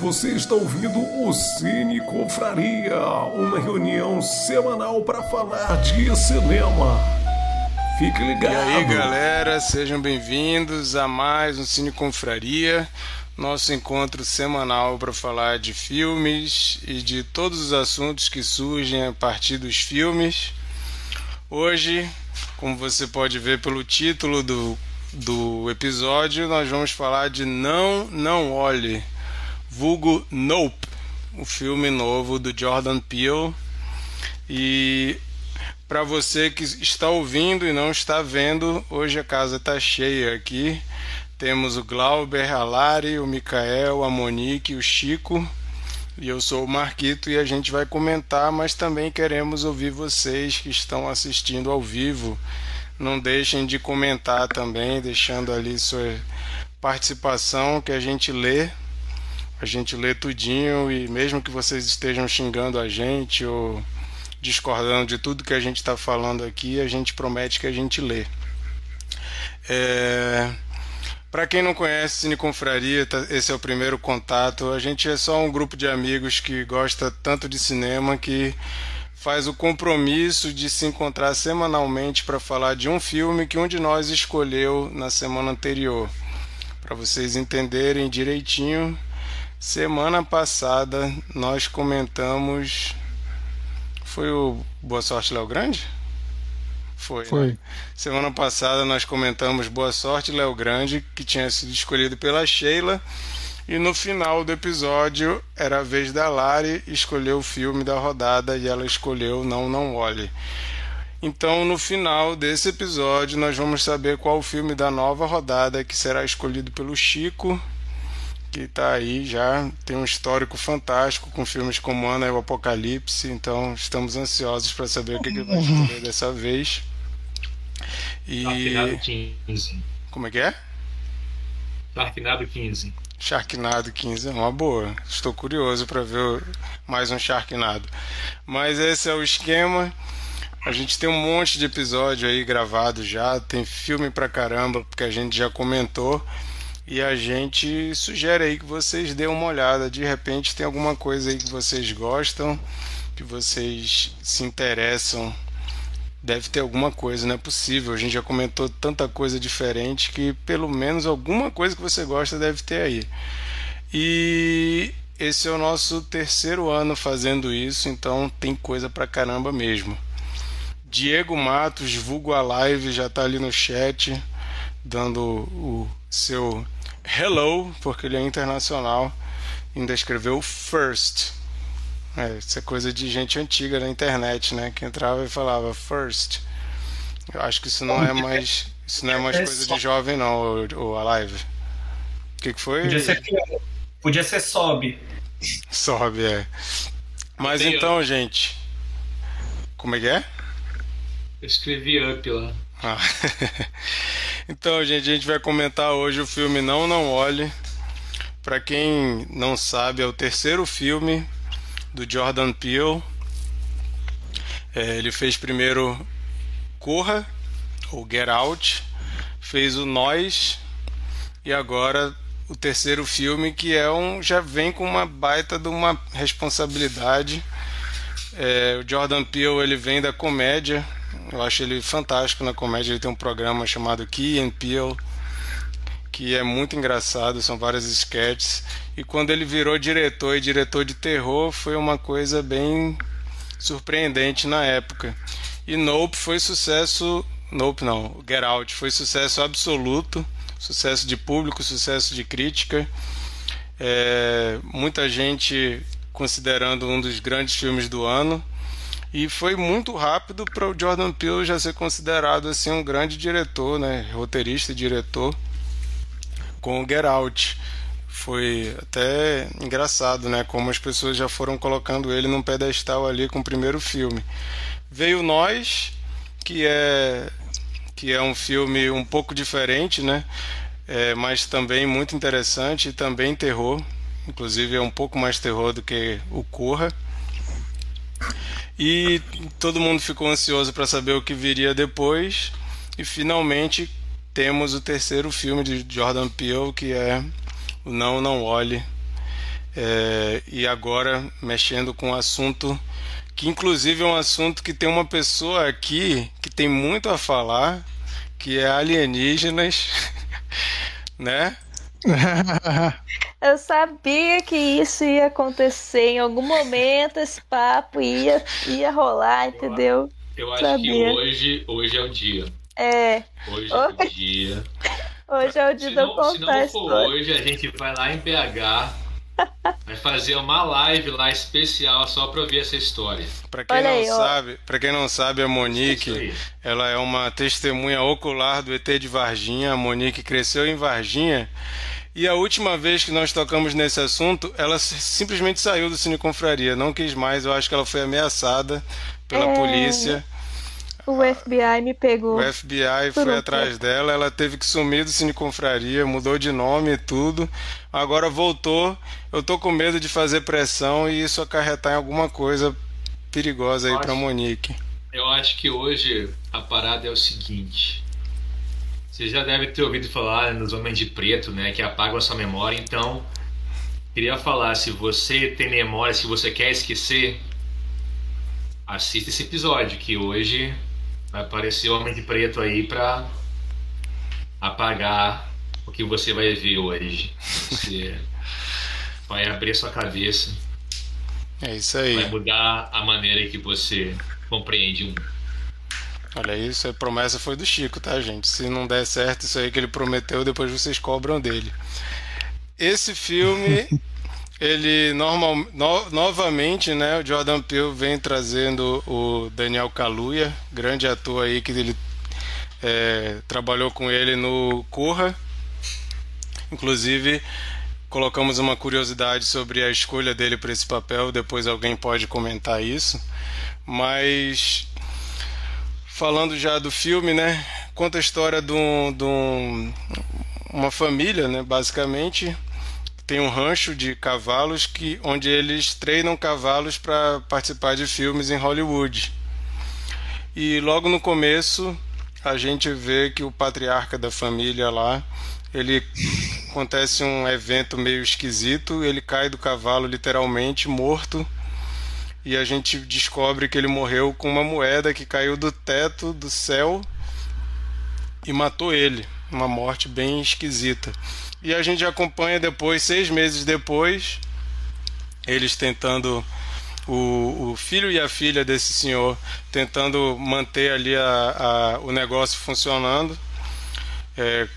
Você está ouvindo o Cine Confraria, uma reunião semanal para falar de cinema. Fique ligado. E aí, galera, sejam bem-vindos a mais um Cine Confraria, nosso encontro semanal para falar de filmes e de todos os assuntos que surgem a partir dos filmes. Hoje, como você pode ver pelo título do, do episódio, nós vamos falar de Não, Não Olhe vulgo Nope, o filme novo do Jordan Peele. E para você que está ouvindo e não está vendo, hoje a casa está cheia aqui. Temos o Glauber, a Lari, o Mikael, a Monique, o Chico. E eu sou o Marquito e a gente vai comentar, mas também queremos ouvir vocês que estão assistindo ao vivo. Não deixem de comentar também, deixando ali sua participação que a gente lê a gente lê tudinho e mesmo que vocês estejam xingando a gente ou discordando de tudo que a gente está falando aqui, a gente promete que a gente lê. É... Para quem não conhece Cine Confraria, tá, esse é o primeiro contato. A gente é só um grupo de amigos que gosta tanto de cinema que faz o compromisso de se encontrar semanalmente para falar de um filme que um de nós escolheu na semana anterior. Para vocês entenderem direitinho, Semana passada nós comentamos. Foi o Boa Sorte Léo Grande? Foi. Né? Foi. Né? Semana passada nós comentamos Boa Sorte Léo Grande, que tinha sido escolhido pela Sheila. E no final do episódio era a vez da Lari escolher o filme da rodada e ela escolheu Não Não Olhe. Então, no final desse episódio, nós vamos saber qual o filme da nova rodada que será escolhido pelo Chico que está aí já tem um histórico fantástico com filmes como Ana e o Apocalipse, então estamos ansiosos para saber o que ele vai escolher dessa vez. E Sharknado 15. Como é que é? Sharknado 15. Sharknado 15 é uma boa. Estou curioso para ver mais um Sharknado. Mas esse é o esquema. A gente tem um monte de episódio aí gravado já, tem filme pra caramba, porque a gente já comentou. E a gente sugere aí que vocês dêem uma olhada. De repente tem alguma coisa aí que vocês gostam, que vocês se interessam. Deve ter alguma coisa, não é possível. A gente já comentou tanta coisa diferente que pelo menos alguma coisa que você gosta deve ter aí. E esse é o nosso terceiro ano fazendo isso, então tem coisa pra caramba mesmo. Diego Matos, vulgo a live, já tá ali no chat, dando o seu hello, porque ele é internacional, ainda escreveu first. É, isso é coisa de gente antiga na internet, né? Que entrava e falava first. Eu acho que isso não é mais. Isso não é mais coisa de jovem, não, o, a live. O que, que foi? Podia ser, podia ser sobe. Sobe, é. Mas então, gente. Como é que é? Eu escrevi up lá. Ah. então, gente, a gente vai comentar hoje o filme Não Não Olhe. Para quem não sabe, é o terceiro filme do Jordan Peele. É, ele fez primeiro Corra, ou Get Out, fez o Nós e agora o terceiro filme que é um já vem com uma baita de uma responsabilidade. É, o Jordan Peele ele vem da comédia, eu acho ele fantástico na comédia. Ele tem um programa chamado Key and Peele, que é muito engraçado, são várias sketches. E quando ele virou diretor e diretor de terror, foi uma coisa bem surpreendente na época. E Nope foi sucesso. Nope não, Get Out foi sucesso absoluto, sucesso de público, sucesso de crítica. É, muita gente considerando um dos grandes filmes do ano. E foi muito rápido para o Jordan Peele já ser considerado assim um grande diretor, né, roteirista e diretor com o Get Out. Foi até engraçado, né, como as pessoas já foram colocando ele num pedestal ali com o primeiro filme. Veio Nós, que é que é um filme um pouco diferente, né? É, mas também muito interessante e também terror. Inclusive é um pouco mais terror do que o Corra. E todo mundo ficou ansioso para saber o que viria depois. E finalmente temos o terceiro filme de Jordan Peele, que é o Não Não Olhe. É, e agora mexendo com um assunto que inclusive é um assunto que tem uma pessoa aqui que tem muito a falar, que é alienígenas, né? Eu sabia que isso ia acontecer em algum momento, esse papo ia, ia rolar, entendeu? Eu acho Sabia. que hoje, hoje é o dia. É, Hoje é o dia. hoje é o dia Se eu não, se não for hoje, a gente vai lá em BH, vai fazer uma live lá especial só pra ouvir essa história. Para quem Olha não aí, ó. sabe, para quem não sabe, a Monique, ela é uma testemunha ocular do ET de Varginha. A Monique cresceu em Varginha. E a última vez que nós tocamos nesse assunto, ela simplesmente saiu do Cine Confraria, não quis mais. Eu acho que ela foi ameaçada pela É. polícia. O FBI me pegou. O FBI foi um atrás dela, ela teve que sumir do Cine Confraria, mudou de nome e tudo. Agora voltou. Eu tô com medo de fazer pressão e isso acarretar em alguma coisa perigosa aí Acho- pra Monique. Eu acho que hoje a parada é o seguinte. Você já deve ter ouvido falar nos Homens de Preto, né? Que apagam a sua memória. Então, queria falar, se você tem memória, se você quer esquecer, assista esse episódio, que hoje vai aparecer o Homem de Preto aí pra apagar o que você vai ver hoje. Você vai abrir sua cabeça, É isso aí. vai mudar a maneira que você compreende o mundo. Olha isso, a promessa foi do Chico, tá, gente? Se não der certo isso aí que ele prometeu, depois vocês cobram dele. Esse filme, ele normal, no- novamente, né? O Jordan Peele vem trazendo o Daniel Kaluuya, grande ator aí que ele é, trabalhou com ele no Corra. Inclusive, colocamos uma curiosidade sobre a escolha dele para esse papel. Depois alguém pode comentar isso. Mas falando já do filme, né? Conta a história de, um, de um- uma família, né? Basicamente tem um rancho de cavalos que onde eles treinam cavalos para participar de filmes em Hollywood. E logo no começo a gente vê que o patriarca da família lá, ele acontece um evento meio esquisito, ele cai do cavalo literalmente morto e a gente descobre que ele morreu com uma moeda que caiu do teto do céu e matou ele. Uma morte bem esquisita. E a gente acompanha depois, seis meses depois, eles tentando. O, o filho e a filha desse senhor tentando manter ali a, a- o negócio funcionando, é,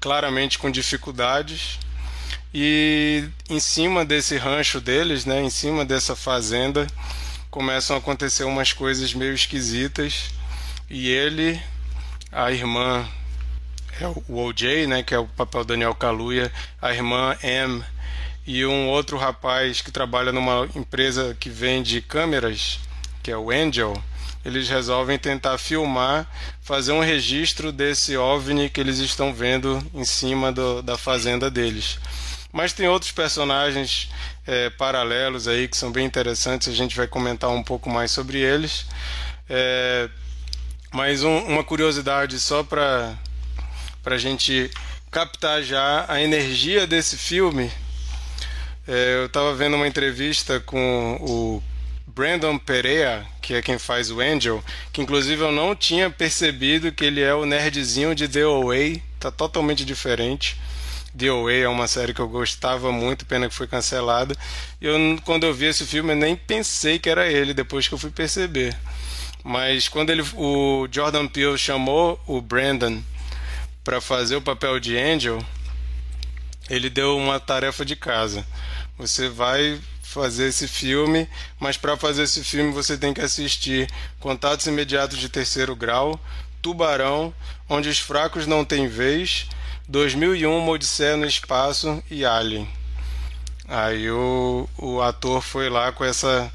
claramente com dificuldades. E em cima desse rancho deles, né, em cima dessa fazenda, começam a acontecer umas coisas meio esquisitas. E ele, a irmã, é o OJ, né, que é o papel Daniel Kaluuya, a irmã M e um outro rapaz que trabalha numa empresa que vende câmeras, que é o Angel, eles resolvem tentar filmar, fazer um registro desse OVNI que eles estão vendo em cima do- da fazenda deles. Mas tem outros personagens é, paralelos aí que são bem interessantes, a gente vai comentar um pouco mais sobre eles. É, mas um- uma curiosidade só para a gente captar já a energia desse filme. É, eu estava vendo uma entrevista com o Brandon Perea, que é quem faz o Angel, que inclusive eu não tinha percebido que ele é o nerdzinho de The Away, tá totalmente diferente. The Away é uma série que eu gostava muito, pena que foi cancelada. Eu, quando eu vi esse filme, eu nem pensei que era ele, depois que eu fui perceber. Mas quando ele, o Jordan Peele chamou o Brandon para fazer o papel de Angel, ele deu uma tarefa de casa. Você vai fazer esse filme, mas para fazer esse filme você tem que assistir Contatos Imediatos de Terceiro Grau, Tubarão, Onde os Fracos Não Têm Vez, 2001, Uma Odisseia no Espaço e Alien. Aí o, o ator foi lá com essa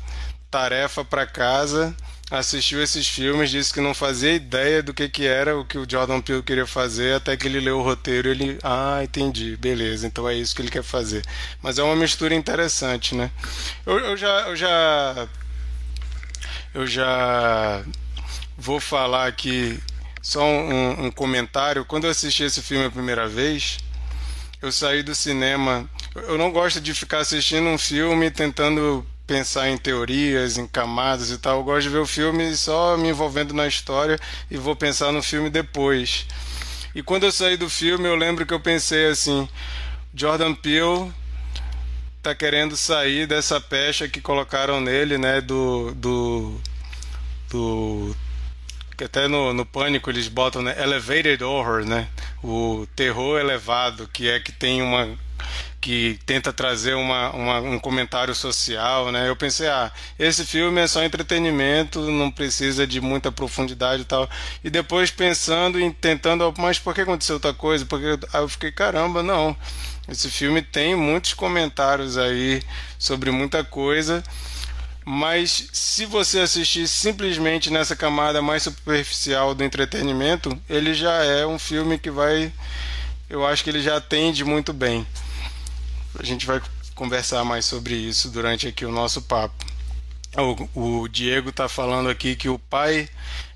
tarefa para casa, assistiu esses filmes, disse que não fazia ideia do que, que era o que o Jordan Peele queria fazer, até que ele leu o roteiro e ele, ah, entendi, beleza, então é isso que ele quer fazer. Mas é uma mistura interessante, né? Eu, eu já, eu já, eu já vou falar aqui só um, um comentário. Quando eu assisti esse filme a primeira vez, eu saí do cinema eu não gosto de ficar assistindo um filme tentando pensar em teorias, em camadas e tal. Eu gosto de ver o filme só me envolvendo na história e vou pensar no filme depois. E quando eu saí do filme, eu lembro que eu pensei assim: Jordan Peele tá querendo sair dessa pecha que colocaram nele, né? Do. do. do que até no, no Pânico eles botam, né? Elevated Horror, né? O terror elevado, que é que tem uma que tenta trazer uma, uma, um comentário social, né? Eu pensei, ah, esse filme é só entretenimento, não precisa de muita profundidade e tal. E depois pensando em tentando, mas por que aconteceu outra coisa? Porque aí eu fiquei, caramba, não. Esse filme tem muitos comentários aí sobre muita coisa. Mas se você assistir simplesmente nessa camada mais superficial do entretenimento, ele já é um filme que vai. Eu acho que ele já atende muito bem. A gente vai conversar mais sobre isso durante aqui o nosso papo. O, o Diego está falando aqui que o pai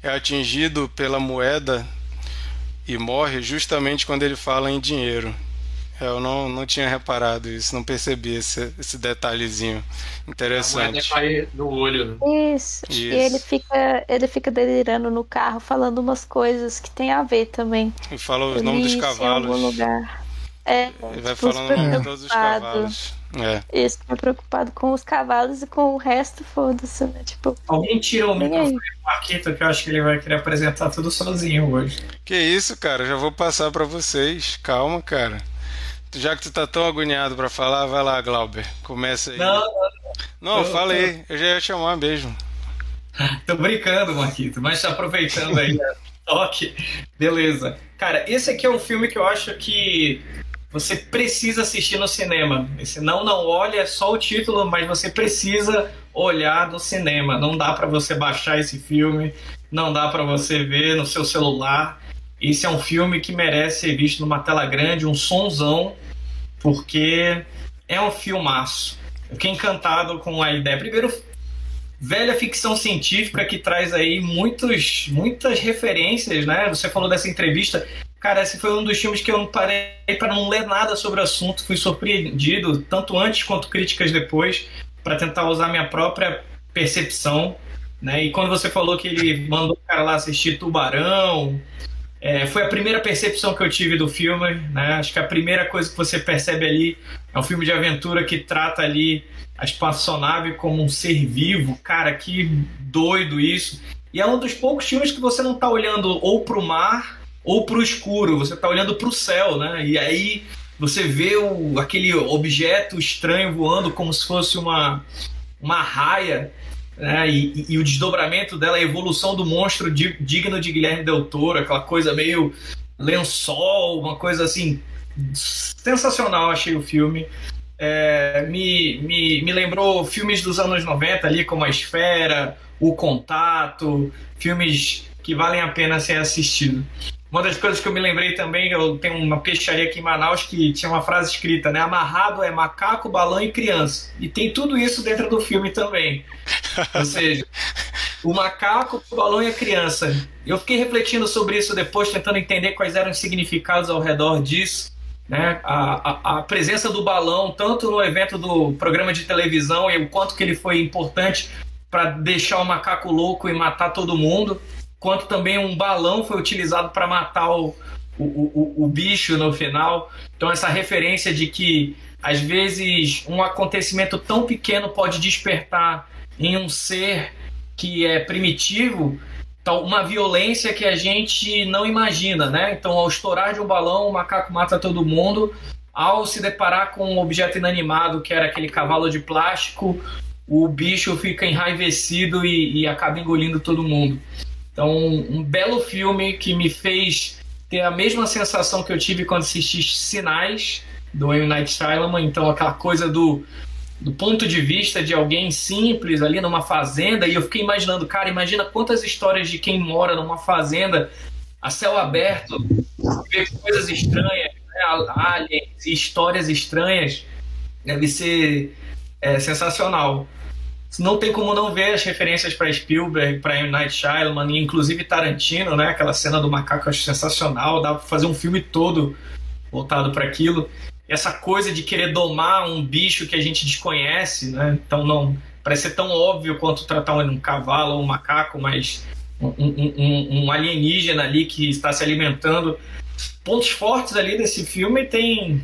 é atingido pela moeda e morre justamente quando ele fala em dinheiro. Eu não, não tinha reparado isso, não percebi esse, esse detalhezinho interessante. A moeda cai no olho. Né? Isso. isso. E ele fica, ele fica delirando no carro, falando umas coisas que tem a ver também. E fala os nomes dos cavalos. Em algum lugar. É, Ele vai tipo, falando o nome de todos os cavalos. É. Isso, tá preocupado com os cavalos e com o resto, foda-se, né? Tipo. Alguém tira o microfone do Marquito que eu acho que ele vai querer apresentar tudo sozinho hoje. Que isso, cara, já vou passar para vocês. Calma, cara. Já que tu tá tão agoniado para falar, vai lá, Glauber. Começa aí. Não, não, não. Não, fala aí. Eu já ia chamar mesmo. tô brincando, Marquito, mas tá aproveitando aí. toque. Beleza. Cara, esse aqui é um filme que eu acho que você precisa assistir no cinema. Esse não não olha é só o título, mas você precisa olhar no cinema. Não dá para você baixar esse filme, não dá para você ver no seu celular. Esse é um filme que merece ser visto numa tela grande, um sonzão, porque é um filmaço. Eu fiquei encantado com a ideia. Primeiro, velha ficção científica que traz aí muitos, muitas referências, né? Você falou dessa entrevista. Cara, esse foi um dos filmes que eu não parei para não ler nada sobre o assunto. Fui surpreendido, tanto antes quanto críticas depois, para tentar usar minha própria percepção. Né? E quando você falou que ele mandou o cara lá assistir Tubarão, é, foi a primeira percepção que eu tive do filme. Né? Acho que a primeira coisa que você percebe ali é um filme de aventura que trata ali a espaçonave como um ser vivo. Cara, que doido isso. E é um dos poucos filmes que você não está olhando ou para o mar ou para o escuro, você está olhando para o céu, né? E aí você vê o, aquele objeto estranho voando como se fosse uma, uma raia, né? E, e, o desdobramento dela, a evolução do monstro digno de Guilherme Del Toro, aquela coisa meio lençol, uma coisa assim sensacional, achei o filme. É, me, me, me lembrou filmes dos anos 90 ali, como A Esfera, O Contato, filmes que valem a pena ser assistidos. Uma das coisas que eu me lembrei também, eu tenho uma peixaria aqui em Manaus que tinha uma frase escrita, né? Amarrado é macaco, balão e criança. E tem tudo isso dentro do filme também. Ou seja, o macaco, o balão e a criança. Eu fiquei refletindo sobre isso depois, tentando entender quais eram os significados ao redor disso. Né? A, a, a presença do balão, tanto no evento do programa de televisão e o quanto que ele foi importante para deixar o macaco louco e matar todo mundo quanto também um balão foi utilizado para matar o, o, o, o bicho no final. Então, essa referência de que às vezes um acontecimento tão pequeno pode despertar em um ser que é primitivo então, uma violência que a gente não imagina, né? Então, ao estourar de um balão, o macaco mata todo mundo. Ao se deparar com um objeto inanimado, que era aquele cavalo de plástico, o bicho fica enraivecido e, e acaba engolindo todo mundo. Então, um belo filme que me fez ter a mesma sensação que eu tive quando assisti Sinais, do M. Night Shyamalan. Então, aquela coisa do, do ponto de vista de alguém simples ali numa fazenda. E eu fiquei imaginando, cara, imagina quantas histórias de quem mora numa fazenda a céu aberto, ver coisas estranhas, né? aliens e histórias estranhas. Deve ser é, sensacional não tem como não ver as referências para Spielberg, para M. Night Shyamalan, inclusive Tarantino, né? Aquela cena do macaco eu acho sensacional, dá para fazer um filme todo voltado para aquilo. essa coisa de querer domar um bicho que a gente desconhece, né? Então não parece ser tão óbvio quanto tratar um cavalo ou um macaco, mas um, um, um, alienígena ali que está se alimentando. Pontos fortes ali desse filme tem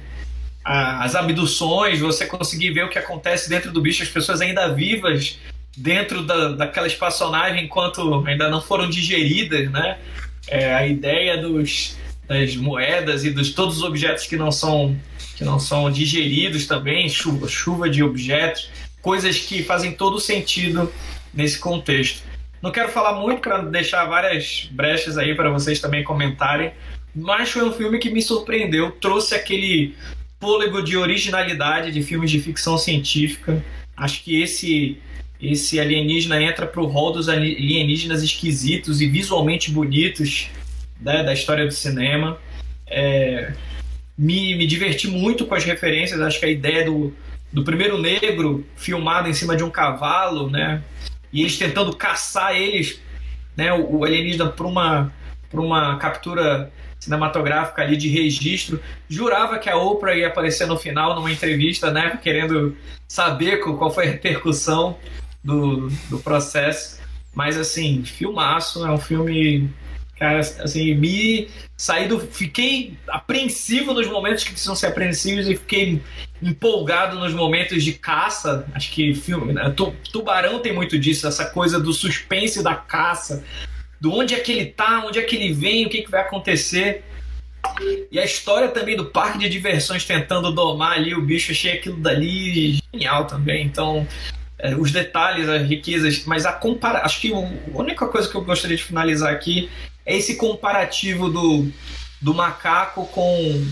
as abduções, você conseguir ver o que acontece dentro do bicho, as pessoas ainda vivas dentro da, daquela espaçonagem enquanto ainda não foram digeridas, né? É, a ideia dos, das moedas e dos todos os objetos que não são que não são digeridos também, chuva, chuva de objetos, coisas que fazem todo sentido nesse contexto. Não quero falar muito para deixar várias brechas aí para vocês também comentarem, mas foi um filme que me surpreendeu, trouxe aquele fôlego de originalidade de filmes de ficção científica. Acho que esse esse alienígena entra para o rol dos alienígenas esquisitos e visualmente bonitos né, da história do cinema. É, me, me diverti muito com as referências. Acho que a ideia do, do primeiro negro filmado em cima de um cavalo, né? E eles tentando caçar eles, né? O, o alienígena para uma, uma captura cinematográfica ali de registro. Jurava que a Oprah ia aparecer no final numa entrevista, né? Querendo saber qual foi a repercussão do, do processo. Mas, assim, filmaço. É um filme Cara, assim, me saí do. Fiquei apreensivo nos momentos que precisam ser apreensivos e fiquei empolgado nos momentos de caça. Acho que filme. Né? Tubarão tem muito disso, essa coisa do suspense da caça. Do onde é que ele tá, onde é que ele vem, o que, que vai acontecer. E a história também do parque de diversões tentando domar ali o bicho, achei aquilo dali genial também. Então, é, os detalhes, as riquezas, mas a compara acho que a única coisa que eu gostaria de finalizar aqui é esse comparativo do, do macaco com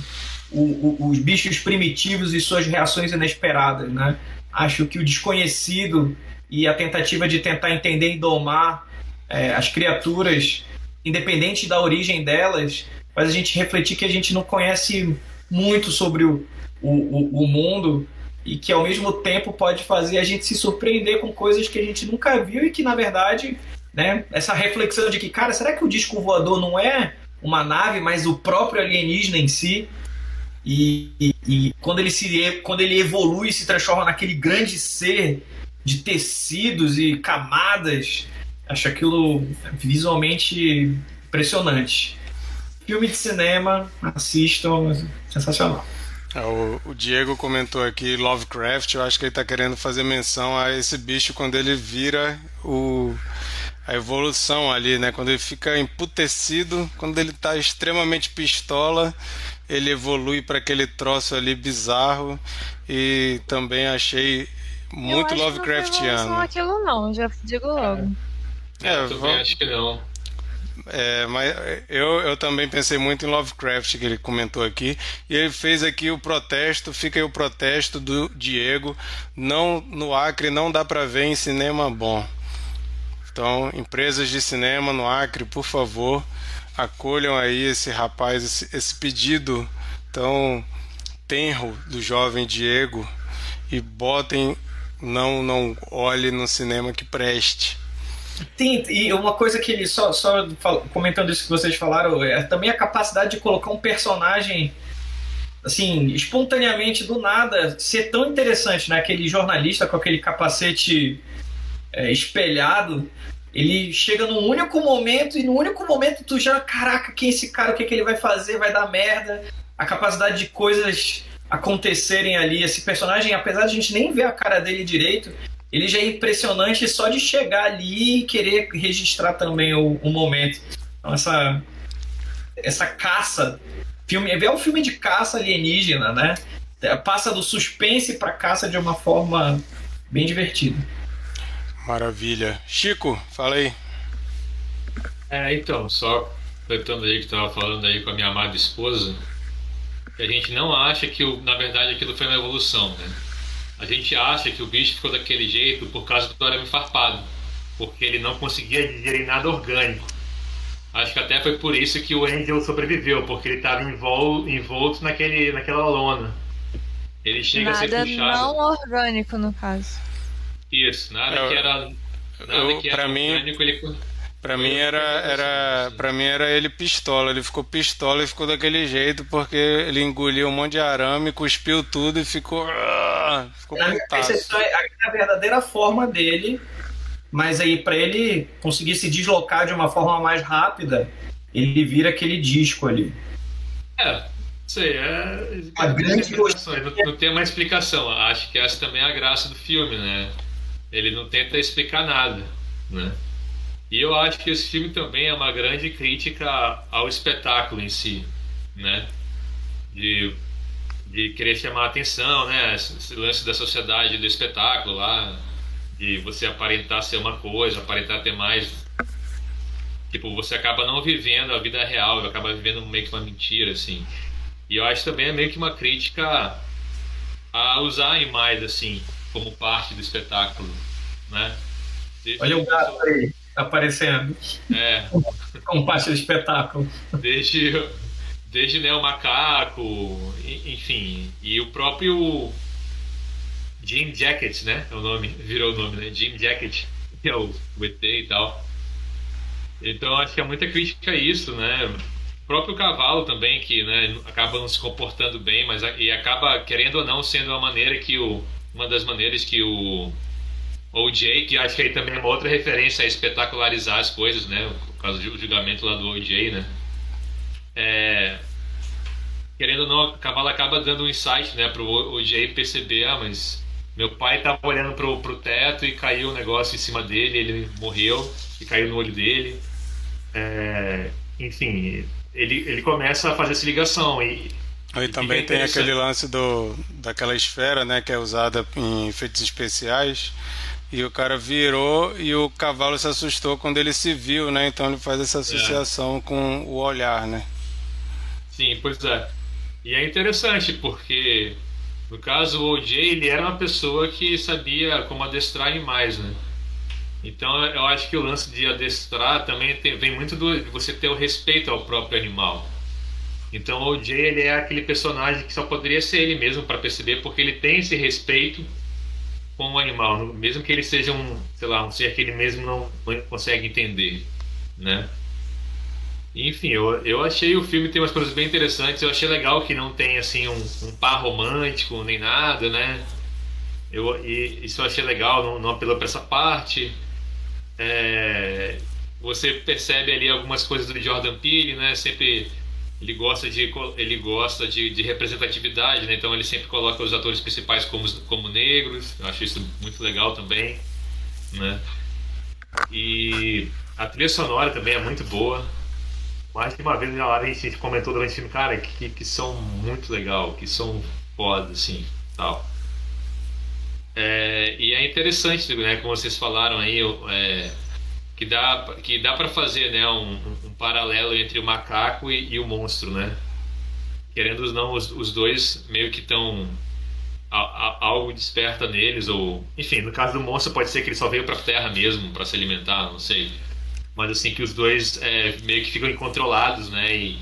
o, o, os bichos primitivos e suas reações inesperadas, né? Acho que o desconhecido e a tentativa de tentar entender e domar é, as criaturas, independente da origem delas, faz a gente refletir que a gente não conhece muito sobre o, o, o mundo e que ao mesmo tempo pode fazer a gente se surpreender com coisas que a gente nunca viu e que na verdade né? Essa reflexão de que, cara, será que o disco voador não é uma nave, mas o próprio alienígena em si? E, e, e quando ele se quando ele evolui e se transforma naquele grande ser de tecidos e camadas, acho aquilo visualmente impressionante. Filme de cinema, assistam, sensacional. É, o, o, Diego comentou aqui Lovecraft, eu acho que ele está querendo fazer menção a esse bicho quando ele vira o a evolução ali, né? Quando ele fica emputecido, quando ele tá extremamente pistola, ele evolui para aquele troço ali bizarro e também achei muito eu Lovecraftiano. Não aquilo não, já digo logo. É, eu também acho que não. É, mas eu, eu também pensei muito em Lovecraft, que ele comentou aqui. E ele fez aqui o protesto, fica aí o protesto do Diego. Não, no Acre não dá para ver em cinema bom. Então, empresas de cinema no Acre, por favor, acolham aí esse rapaz, esse, esse pedido tão tenro do jovem Diego e botem não não olhe no cinema que preste. Tem, e uma coisa que ele só, só comentando isso que vocês falaram é também a capacidade de colocar um personagem assim espontaneamente do nada ser tão interessante, né? Aquele jornalista com aquele capacete é, espelhado ele chega num único momento e no único momento tu já, caraca, quem é esse cara? O que, é que ele vai fazer? Vai dar merda. A capacidade de coisas acontecerem ali. Esse personagem, apesar de a gente nem ver a cara dele direito, ele já é impressionante só de chegar ali e querer registrar também o, o momento. Então, essa, essa caça. Filme, é um filme de caça alienígena, né? Passa do suspense para caça de uma forma bem divertida. Maravilha. Chico, fala aí. É, então, só completando aí que estava falando aí com a minha amada esposa, que a gente não acha que, na verdade, aquilo foi uma evolução, né? A gente acha que o bicho ficou daquele jeito por causa do arame farpado, porque ele não conseguia digerir nada orgânico. Acho que até foi por isso que o Angel sobreviveu, porque ele estava envolto naquele, naquela lona. Ele chega nada a ser puxado. não orgânico, no caso. Isso, nada eu, que era. Nada eu, que era mim, orgânico, ele... Pra mim era, era, pra mim era ele pistola. Ele ficou pistola e ficou daquele jeito porque ele engoliu um monte de arame, cuspiu tudo e ficou. Ah, ficou essa é a verdadeira forma dele, mas aí para ele conseguir se deslocar de uma forma mais rápida, ele vira aquele disco ali. É, sei, é. A grande não, não tem uma explicação. Acho que essa também é a graça do filme, né? Ele não tenta explicar nada, né? E eu acho que esse filme também é uma grande crítica ao espetáculo em si, né? De, de querer chamar a atenção, né? Esse lance da sociedade do espetáculo lá, de você aparentar ser uma coisa, aparentar ter mais. Tipo, você acaba não vivendo a vida real, acaba vivendo meio que uma mentira, assim. E eu acho também é meio que uma crítica a usar animais, assim, como parte do espetáculo, né? Desde Olha o gato aí aparecendo. É. Como parte do espetáculo. Desde, desde né, o macaco, enfim. E o próprio Jim Jacket, né? É o nome, virou o nome, né? Jim Jacket, que é o, o ET e tal. Então acho que é muita crítica a isso, né? O próprio cavalo também, que né, acaba não se comportando bem, mas e acaba, querendo ou não, sendo a maneira que o. Uma das maneiras que o OJ, que acho que aí também é uma outra referência a espetacularizar as coisas, né? Por causa do julgamento lá do OJ, né? É, querendo ou não, a Cavalo acaba dando um insight, né, pro OJ perceber, ah, mas meu pai tava olhando pro, pro teto e caiu um negócio em cima dele, ele morreu e caiu no olho dele. É, enfim, ele, ele começa a fazer essa ligação e Aí também tem aquele lance do, daquela esfera, né, que é usada em efeitos especiais, e o cara virou e o cavalo se assustou quando ele se viu, né? Então ele faz essa associação é. com o olhar, né? Sim, pois é. E é interessante porque no caso o OJ ele era uma pessoa que sabia como adestrar animais, né? Então eu acho que o lance de adestrar também tem, vem muito do, de você ter o respeito ao próprio animal. Então o OJ ele é aquele personagem que só poderia ser ele mesmo para perceber porque ele tem esse respeito com o animal, mesmo que ele seja um, sei lá, um ser que ele mesmo não consegue entender, né? Enfim, eu, eu achei o filme tem umas coisas bem interessantes. Eu achei legal que não tem assim um, um par romântico nem nada, né? Eu, e, isso eu achei legal, não, não apelou para essa parte. É, você percebe ali algumas coisas do Jordan Peele, né? Sempre ele gosta de ele gosta de, de, representatividade, né? então ele sempre coloca os atores principais como, como negros. Eu acho isso muito legal também, né? E a trilha sonora também é muito boa. Mais de uma vez na hora a gente comentou durante o filme, cara, que, que são muito legal, que são foda, assim, tal. É, e é interessante, né, como vocês falaram aí, é, que dá que dá para fazer né um, paralelo entre o macaco e, e, o monstro né? Querendo ou não os, os dois meio que estão algo desperta neles ou enfim no caso do monstro pode ser que ele só veio para terra mesmo para se alimentar não sei. Mas assim que os dois é, meio que ficam incontrolados né? E,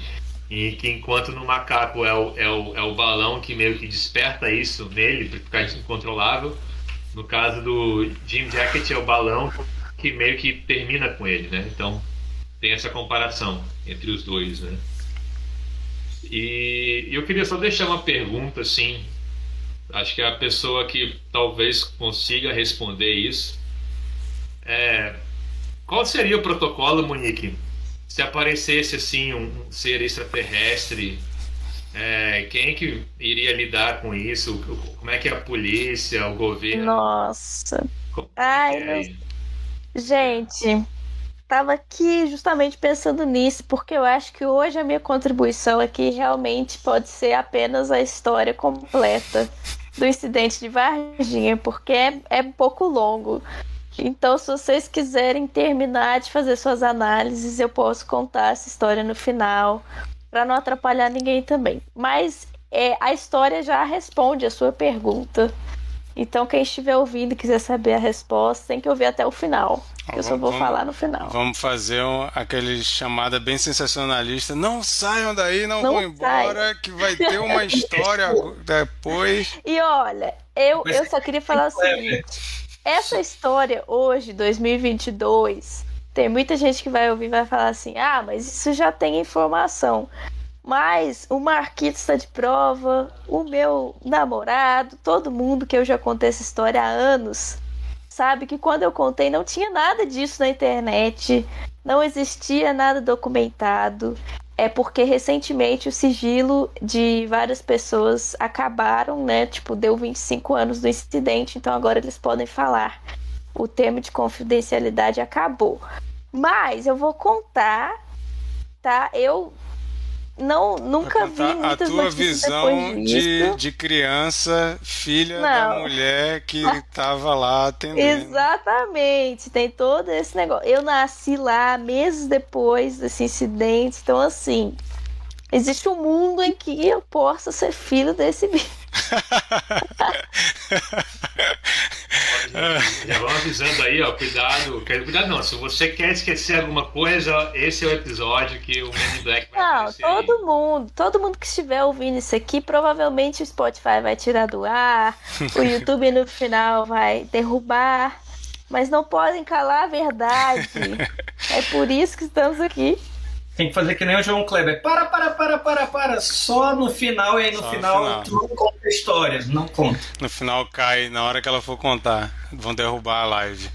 e que enquanto no macaco é o, é, o, é o balão que meio que desperta isso nele para ficar incontrolável no caso do Jim Jacket é o balão que meio que termina com ele, né? Então tem essa comparação entre os dois, né? E eu queria só deixar uma pergunta assim, acho que a pessoa que talvez consiga responder isso é qual seria o protocolo, Monique, se aparecesse assim um ser extraterrestre? É, quem é que iria lidar com isso? Como é que é a polícia, o governo? Nossa. É Ai, é? Gente, estava aqui justamente pensando nisso, porque eu acho que hoje a minha contribuição aqui realmente pode ser apenas a história completa do incidente de Varginha, porque é, é um pouco longo. Então, se vocês quiserem terminar de fazer suas análises, eu posso contar essa história no final, para não atrapalhar ninguém também. Mas é, a história já responde a sua pergunta. Então, quem estiver ouvindo e quiser saber a resposta, tem que ouvir até o final. eu só vou vamos, falar no final. Vamos fazer um, aquele chamada bem sensacionalista. Não saiam daí, não, não vão embora, que vai ter uma história depois. E olha, eu, eu só queria falar o seguinte: essa história hoje, 2022, tem muita gente que vai ouvir e vai falar assim: ah, mas isso já tem informação. Mas o Marquito está de prova, o meu namorado, todo mundo que eu já contei essa história há anos, sabe que quando eu contei não tinha nada disso na internet, não existia nada documentado. É porque recentemente o sigilo de várias pessoas acabaram, né? Tipo, deu 25 anos do incidente, então agora eles podem falar. O termo de confidencialidade acabou. Mas eu vou contar, tá? Eu não nunca vi a tua visão de, de criança, filha não. da mulher que estava lá atendendo. Exatamente, tem todo esse negócio. Eu nasci lá meses depois desse incidente, então assim, existe um mundo em que eu possa ser filho desse bicho. Já vamos avisando aí, ó, cuidado. Cuidado não, se você quer esquecer alguma coisa, esse é o episódio que o Men in Black vai Não, todo aí. mundo, todo mundo que estiver ouvindo isso aqui, provavelmente o Spotify vai tirar do ar, o YouTube no final vai derrubar, mas não podem calar a verdade. é por isso que estamos aqui. Tem que fazer que nem o João Kleber. Para, para, para, para, para. Só no final e aí no final, no final. não conta a história. Não conta. No final cai na hora que ela for contar. Vão derrubar a live.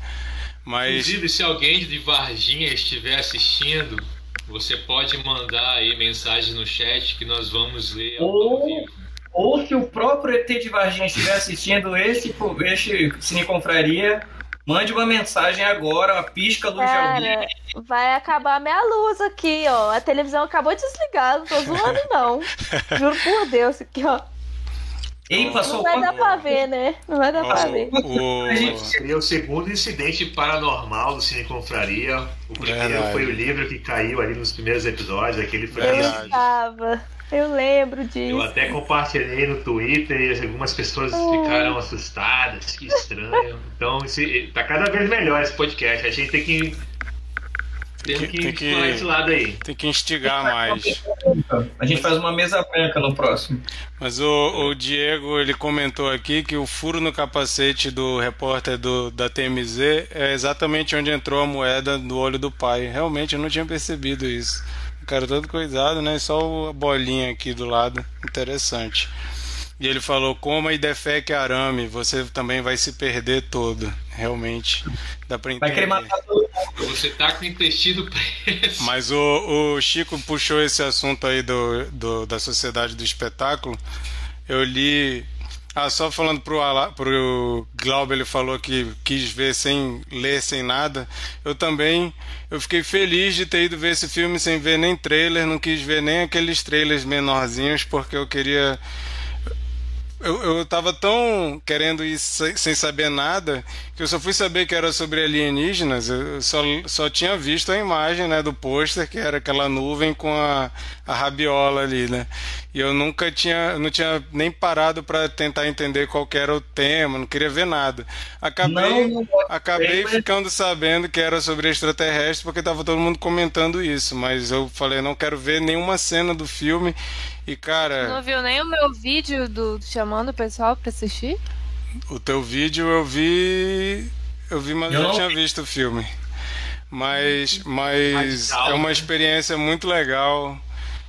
Mas... Inclusive, se alguém de Varginha estiver assistindo, você pode mandar aí mensagem no chat que nós vamos ler ou. Ou se o próprio ET de Varginha estiver assistindo esse, este Cine Confraria, Mande uma mensagem agora, uma pisca luz Cara, de alguém. Vai acabar minha luz aqui, ó. A televisão acabou de desligar, não tô zoando, não. Juro por Deus, aqui, ó. Ei, passou não vai dar pra ver, né? Não vai dar pra ver. O... Seria o segundo incidente paranormal do Cine Confraria. O primeiro Verdade. foi o livro que caiu ali nos primeiros episódios. Aquele foi Eu estava. Eu lembro disso. Eu até compartilhei no Twitter e algumas pessoas ficaram assustadas, que estranho. Então, esse, tá cada vez melhor esse podcast. A gente tem que. Tem que, tem que esse lado aí. Tem que instigar mais. A gente faz uma mesa branca no próximo. Mas o, o Diego ele comentou aqui que o furo no capacete do repórter do, da TMZ é exatamente onde entrou a moeda no olho do pai. Realmente eu não tinha percebido isso. O cara todo cuidado, né? Só a bolinha aqui do lado. Interessante. E ele falou: coma e defeque arame, você também vai se perder todo. Realmente, dá pra entender. Vai querer matar todo mundo. Você tá com o intestino preso. Mas o, o Chico puxou esse assunto aí do, do, da sociedade do espetáculo. Eu li ah, só falando pro, pro Glauber, ele falou que quis ver sem ler, sem nada. Eu também, eu fiquei feliz de ter ido ver esse filme sem ver nem trailer, não quis ver nem aqueles trailers menorzinhos, porque eu queria eu, eu tava tão querendo ir sem saber nada que eu só fui saber que era sobre alienígenas. Eu só, só tinha visto a imagem né, do pôster, que era aquela nuvem com a, a rabiola ali, né? E eu nunca tinha, não tinha nem parado para tentar entender qual era o tema, não queria ver nada. Acabei, não, não acabei ficando sabendo que era sobre extraterrestre porque tava todo mundo comentando isso, mas eu falei, não quero ver nenhuma cena do filme e cara. Não viu nem o meu vídeo do chamando o pessoal pra assistir? O teu vídeo eu vi. Eu vi, mas eu já tinha visto o filme. Mas, mas é uma experiência muito legal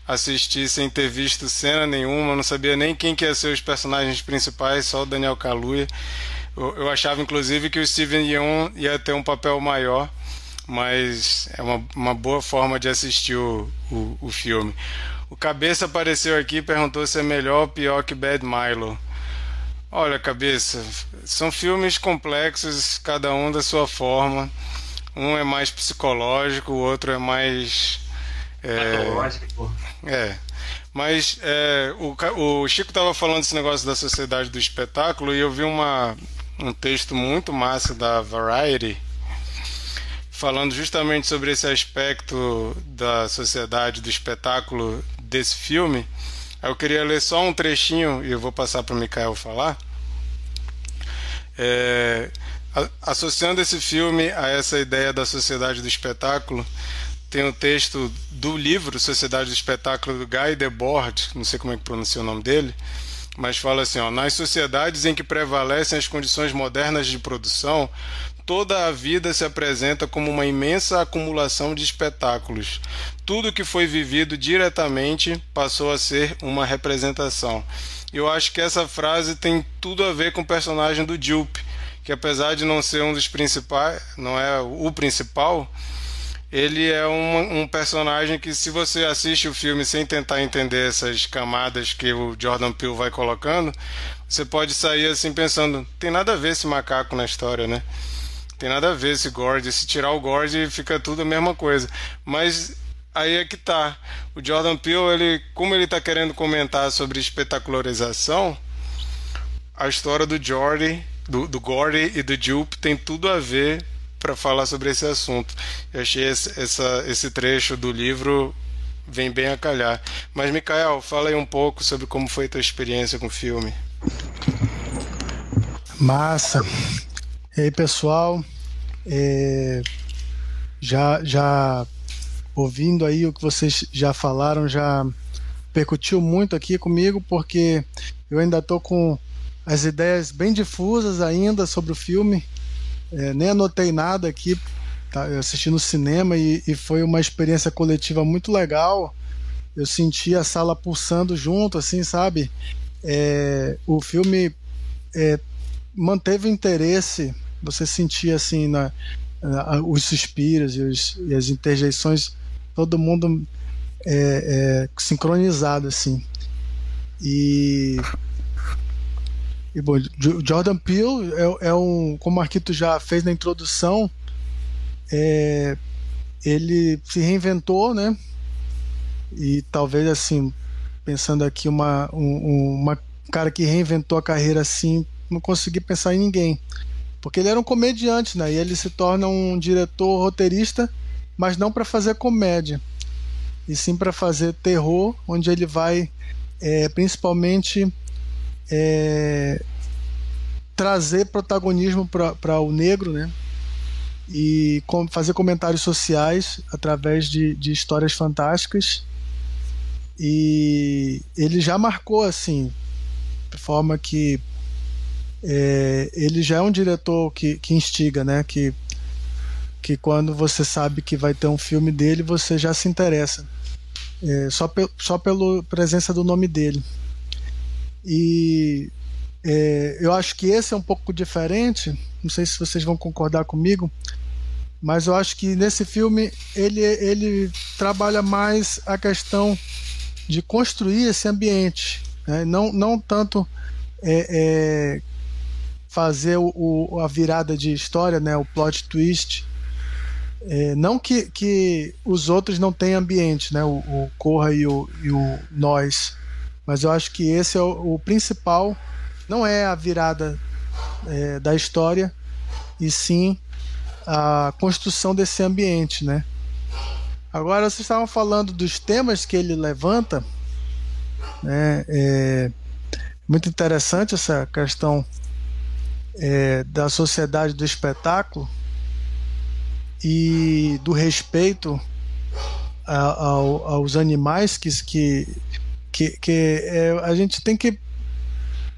assistir sem ter visto cena nenhuma, não sabia nem quem que ia ser os personagens principais, só o Daniel Kaluuya. Eu, eu achava inclusive que o Steven Yeun ia ter um papel maior, mas é uma, uma boa forma de assistir o, o, o filme. O Cabeça apareceu aqui e perguntou se é melhor ou pior que Bad Milo. Olha, Cabeça, são filmes complexos, cada um da sua forma. Um é mais psicológico, o outro é mais. É, Patológico. É. Mas é, o, o Chico estava falando desse negócio da sociedade do espetáculo e eu vi uma, um texto muito massa da Variety falando justamente sobre esse aspecto da sociedade do espetáculo desse filme. Eu queria ler só um trechinho e eu vou passar para o Mikael falar. É, associando esse filme a essa ideia da sociedade do espetáculo, tem o um texto do livro Sociedade do Espetáculo do Guy Debord, não sei como é que pronuncia o nome dele, mas fala assim: ó, nas sociedades em que prevalecem as condições modernas de produção, Toda a vida se apresenta como uma imensa acumulação de espetáculos. Tudo que foi vivido diretamente passou a ser uma representação. Eu acho que essa frase tem tudo a ver com o personagem do Jupe, que apesar de não ser um dos principais, não é o principal, ele é um, um, personagem que, se você assiste o filme sem tentar entender essas camadas que o Jordan Peele vai colocando, você pode sair assim pensando: tem nada a ver esse macaco na história, né? Tem nada a ver esse Gord. Se tirar o Gord, fica tudo a mesma coisa. Mas aí é que tá. O Jordan Peele, ele, como ele tá querendo comentar sobre espetacularização, a história do Jordi, do, do Gordy e do Jupe tem tudo a ver para falar sobre esse assunto. Eu achei esse, essa, esse trecho do livro vem bem a calhar. Mas, Mikael, fala aí um pouco sobre como foi a tua experiência com o filme. Massa. E aí, pessoal? É... Já, já ouvindo aí o que vocês já falaram, já percutiu muito aqui comigo, porque eu ainda estou com as ideias bem difusas ainda sobre o filme. É, nem anotei nada aqui, tá? assisti no cinema e, e, foi uma experiência coletiva muito legal. Eu senti a sala pulsando junto, assim, sabe? É, o filme é, manteve o interesse, você sentia assim na, na os suspiros e, os, e, as interjeições, todo mundo é, é, sincronizado assim. E e bom, Jordan Peele é, é, um, como o Marquito já fez na introdução, é, ele se reinventou, né? E talvez assim, pensando aqui uma um, uma cara que reinventou a carreira assim, não consegui pensar em ninguém, porque ele era um comediante, né? E ele se torna um diretor roteirista, mas não para fazer comédia, e sim para fazer terror, onde ele vai é, principalmente é, trazer protagonismo para o negro, né? E com, fazer comentários sociais através de, de histórias fantásticas. E ele já marcou assim, de forma que é, ele já é um diretor que, que instiga, né? Que, que quando você sabe que vai ter um filme dele, você já se interessa. É, só, pe só pela presença do nome dele. E é, eu acho que esse é um pouco diferente. Não sei se vocês vão concordar comigo, mas eu acho que nesse filme ele, ele trabalha mais a questão de construir esse ambiente, né? não, não tanto é, é, fazer o, o, a virada de história, né? o plot twist. É, não que, que os outros não tenham ambiente, né? o, o Corra e o, e o Nós mas eu acho que esse é o, o principal, não é a virada é, da história, e sim a construção desse ambiente, né? Agora vocês estavam falando dos temas que ele levanta, né? É muito interessante essa questão é, da sociedade do espetáculo e do respeito a, a, aos animais que, que que, é, a gente tem que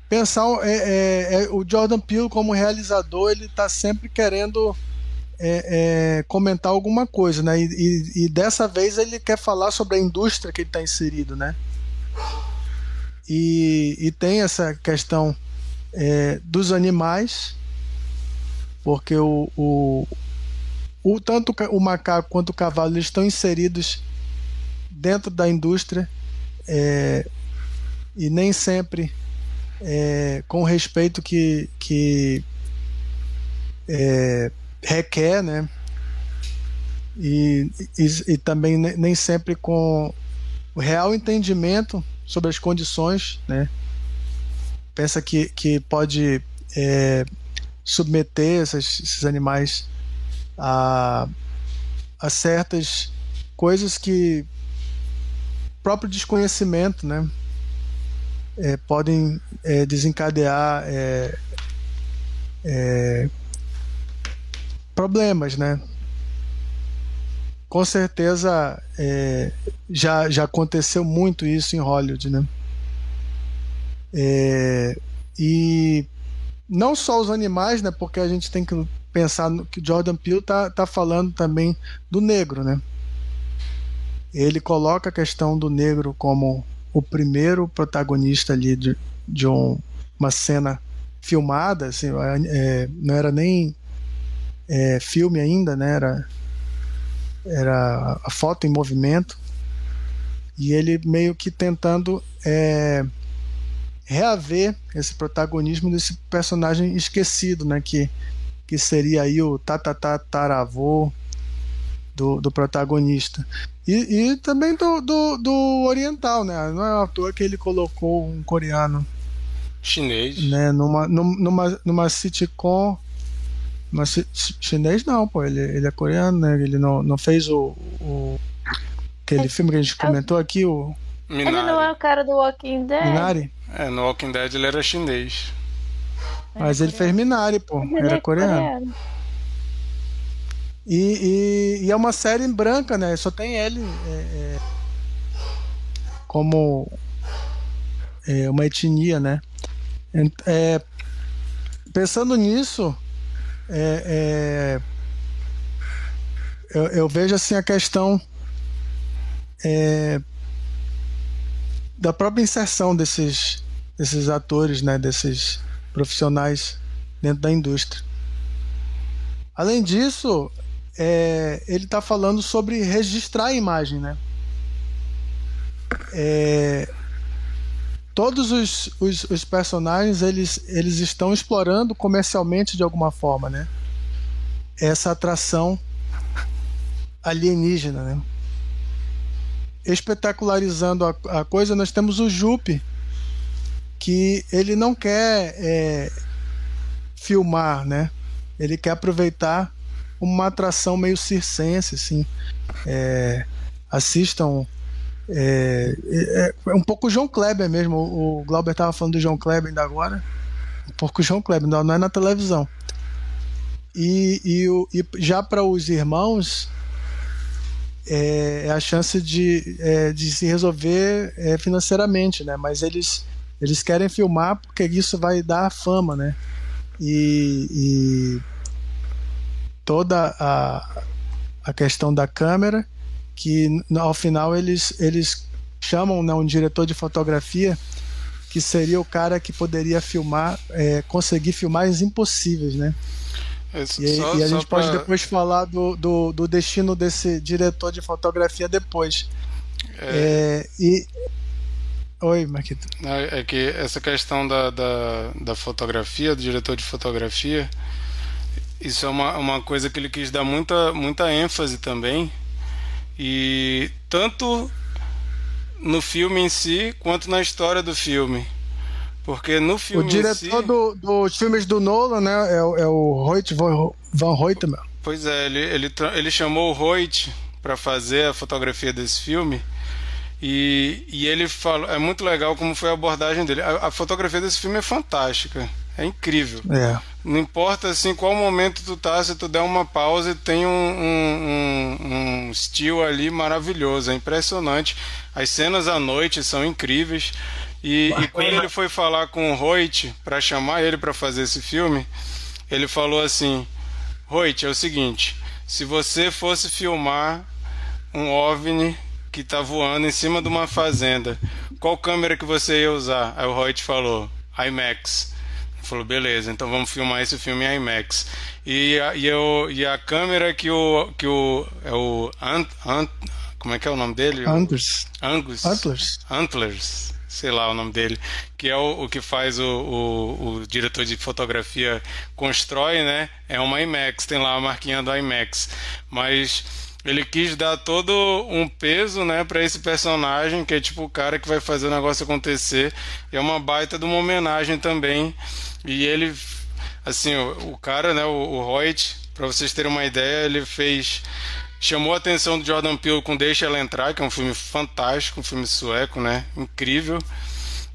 pensar é, é, é, o Jordan Peele como realizador ele está sempre querendo é, comentar alguma coisa né? E, e, e, dessa vez ele quer falar sobre a indústria que ele está inserido né? E, e, tem essa questão dos animais porque o, o, o tanto o macaco quanto o cavalo eles estão inseridos dentro da indústria é, e nem sempre é, com o respeito que, que é, requer, né? E, e, e, também nem sempre com o real entendimento sobre as condições, né? Pensa que, que pode é, submeter esses, esses animais a, a certas coisas que próprio desconhecimento, né? É, podem é, desencadear é, é, problemas, né? Com certeza é, já, já aconteceu muito isso em Hollywood, né? É, e não só os animais, né? Porque a gente tem que pensar no que Jordan Peele tá, tá falando também do negro, né? Ele coloca a questão do negro como o primeiro protagonista ali de, de um, uma cena filmada, assim, é, não era nem é, filme ainda, né? Era, era a foto em movimento e ele meio que tentando é, reaver esse protagonismo desse personagem esquecido, né? Que, que seria aí o tatatataravô do, do protagonista. E, e também do, do, do, oriental, né? Não é à toa que ele colocou um coreano. Chinês. Né? Numa, numa, numa sitcom. Mas chinês não, pô. Ele, ele é coreano, né? Ele não, não fez o, o aquele filme que a gente comentou aqui, o. Minari. Ele não é o cara do Walking Dead? Minari? É, no Walking Dead ele era chinês. Mas ele fez Minari, pô. Era é coreano. E, e, e, é uma série branca, né? Só tem ele é, é, como é, uma etnia, né? É, pensando nisso, é, eu, eu, vejo assim a questão da própria inserção desses, desses atores, né? Desses profissionais dentro da indústria. Além disso, é, ele está falando sobre registrar a imagem, né? É, todos os, os, os, personagens eles, eles estão explorando comercialmente de alguma forma, né? Essa atração alienígena, né? Espetacularizando a, a coisa, nós temos o Jupe, que ele não quer é, filmar, né? Ele quer aproveitar uma atração meio circense, assim. É, assistam. É, é, é, um pouco o João Kleber mesmo. O, o Glauber estava falando do João Kleber ainda agora. Um pouco o João Kleber, não, não é na televisão. E, e, e já para os irmãos, é, é, a chance de, é, de se resolver é, financeiramente, né? Mas eles, eles querem filmar porque isso vai dar fama, né? E, e toda a, a questão da câmera, que ao final eles, eles chamam né, um diretor de fotografia que seria o cara que poderia filmar, é, conseguir filmagens impossíveis, né? Isso, e, só, e, a gente pode pra... depois falar do, do, do, destino desse diretor de fotografia depois. É... É, e Oi, Marquito. É que essa questão da, da, da fotografia, do diretor de fotografia, isso é uma, uma coisa que ele quis dar muita, muita ênfase também. E tanto no filme em si, quanto na história do filme. Porque no filme. O diretor si, do, dos filmes do Nolan, né? É, é o Hoyt Van Hoytman. Pois é, ele, ele, ele chamou o Hoyt para fazer a fotografia desse filme. E, e ele falou. É muito legal como foi a abordagem dele. A, a fotografia desse filme é fantástica. É incrível. É. Não importa assim qual momento tu tá, se tu der uma pausa, tem um, um, um, um estilo ali maravilhoso, é impressionante. As cenas à noite são incríveis. E, e quando ele foi falar com o Hoyt para chamar ele para fazer esse filme, ele falou assim: Hoyt, é o seguinte, se você fosse filmar um OVNI que tá voando em cima de uma fazenda, qual câmera que você ia usar? Aí o Hoyt falou: IMAX. Falou, beleza, então vamos filmar esse filme em IMAX. E a, e eu, e a câmera que o. Que o é o. Ant, Ant, como é que é o nome dele? Angus. Angus. Antlers. Antlers. Sei lá o nome dele. Que é o, o que faz o, o, o, diretor de fotografia constrói, né? É uma IMAX, tem lá a marquinha do IMAX. Mas ele quis dar todo um peso, né, para esse personagem que é tipo o cara que vai fazer o negócio acontecer. E é uma baita de uma homenagem também e ele, assim, o, o cara, né, o, o Reut, para vocês terem uma ideia, ele fez chamou a atenção do Jordan Peele com Deixa Ela Entrar, que é um filme fantástico, um filme sueco, né? Incrível.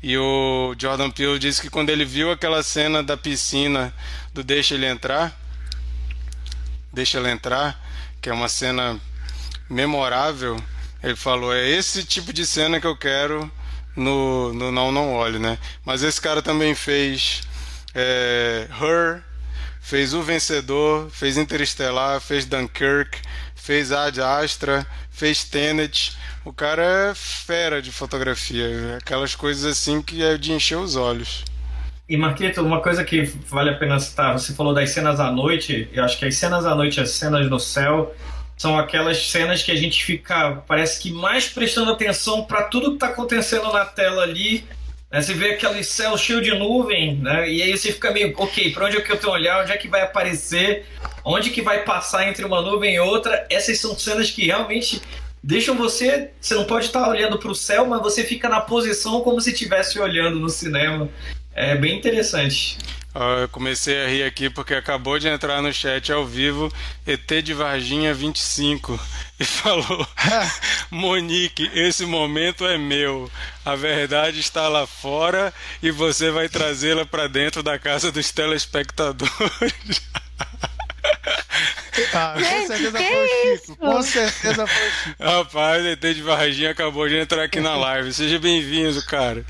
E o Jordan Peele disse que quando ele viu aquela cena da piscina do Deixa Ele Entrar, Deixa Ela Entrar, que é uma cena memorável, ele falou: é esse tipo de cena que eu quero no, no Não Não Olhe, né? Mas esse cara também fez é, Her, fez O Vencedor, fez Interestelar, fez Dunkirk, fez Ad Astra, fez Tenet. O cara é fera de fotografia, aquelas coisas assim que é de encher os olhos. E Marquito, uma coisa que vale a pena citar, você falou das cenas à noite, eu acho que as cenas à noite, as cenas no céu, são aquelas cenas que a gente fica, parece que mais prestando atenção para tudo que está acontecendo na tela ali. Né? Você vê aquele céu cheio de nuvem, né? E aí você fica meio, ok, para onde é que eu tenho que olhar? Onde é que vai aparecer? Onde que vai passar entre uma nuvem e outra? Essas são cenas que realmente deixam você. Você não pode estar olhando para o céu, mas você fica na posição como se estivesse olhando no cinema. É bem interessante. Eu comecei a rir aqui porque acabou de entrar no chat ao vivo ET de Varginha 25 e falou: Monique, esse momento é meu. A verdade está lá fora e você vai trazê-la para dentro da casa dos telespectadores. Ah, com certeza foi o Chico. Com certeza foi o Chico. Rapaz, ET de Varginha acabou de entrar aqui na live. Seja bem-vindo, cara.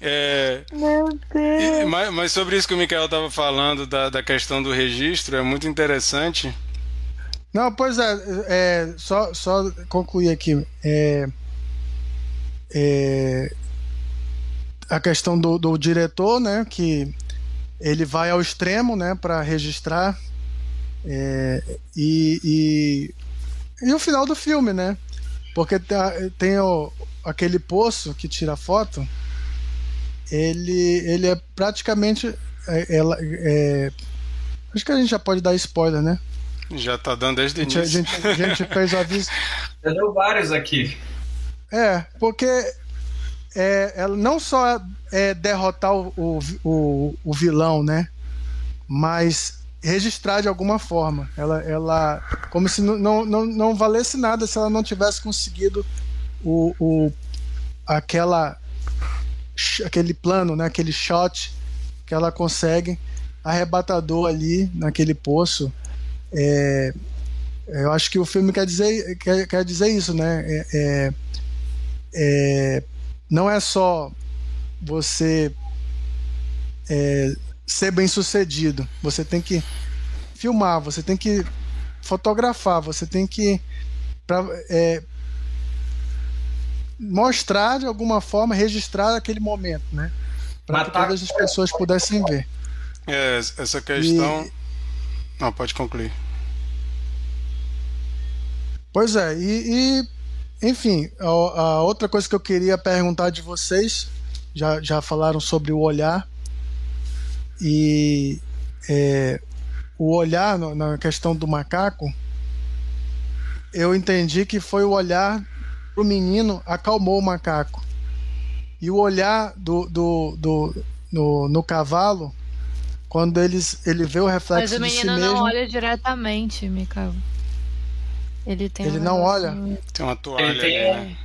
É, Meu Deus. mas, mas, sobre isso que o Mikael estava falando, da, da questão do registro, é muito interessante. Não, pois é, é só, só concluir aqui. É, é, a questão do, do diretor, né, que ele vai ao extremo, né, para registrar é, e, e, e, o final do filme, né, porque tem, tem o, aquele poço que tira foto ele, ele é praticamente. É, ela, é, acho que a gente já pode dar spoiler, né? Já tá dando desde o início. A gente, a gente fez o aviso. Já deu vários aqui. É, porque é, ela não só é derrotar o, o, o, vilão, né? Mas registrar de alguma forma. Ela, ela como se não, não, não valesse nada se ela não tivesse conseguido o, o, aquela aquele plano, né, aquele shot que ela consegue arrebatador ali naquele poço. É, eu acho que o filme quer dizer, quer, quer dizer isso, né? É, é, é não é só você é, ser bem sucedido, você tem que filmar, você tem que fotografar, você tem que pra, é, mostrar de alguma forma, registrar aquele momento, né? Para que todas as pessoas pudessem ver. É, essa questão. E... Não, pode concluir. Pois é, e, e enfim, a, a, outra coisa que eu queria perguntar de vocês, já, já falaram sobre o olhar, e é, o olhar no, na questão do macaco, eu entendi que foi o olhar pro menino acalmou o macaco. E o olhar do, do, do no, no cavalo, quando eles, ele vê o reflexo Mas o menino si não mesmo, olha diretamente, Mikael. Ele tem Ele um não olha? Tem uma toalha Ele tem uma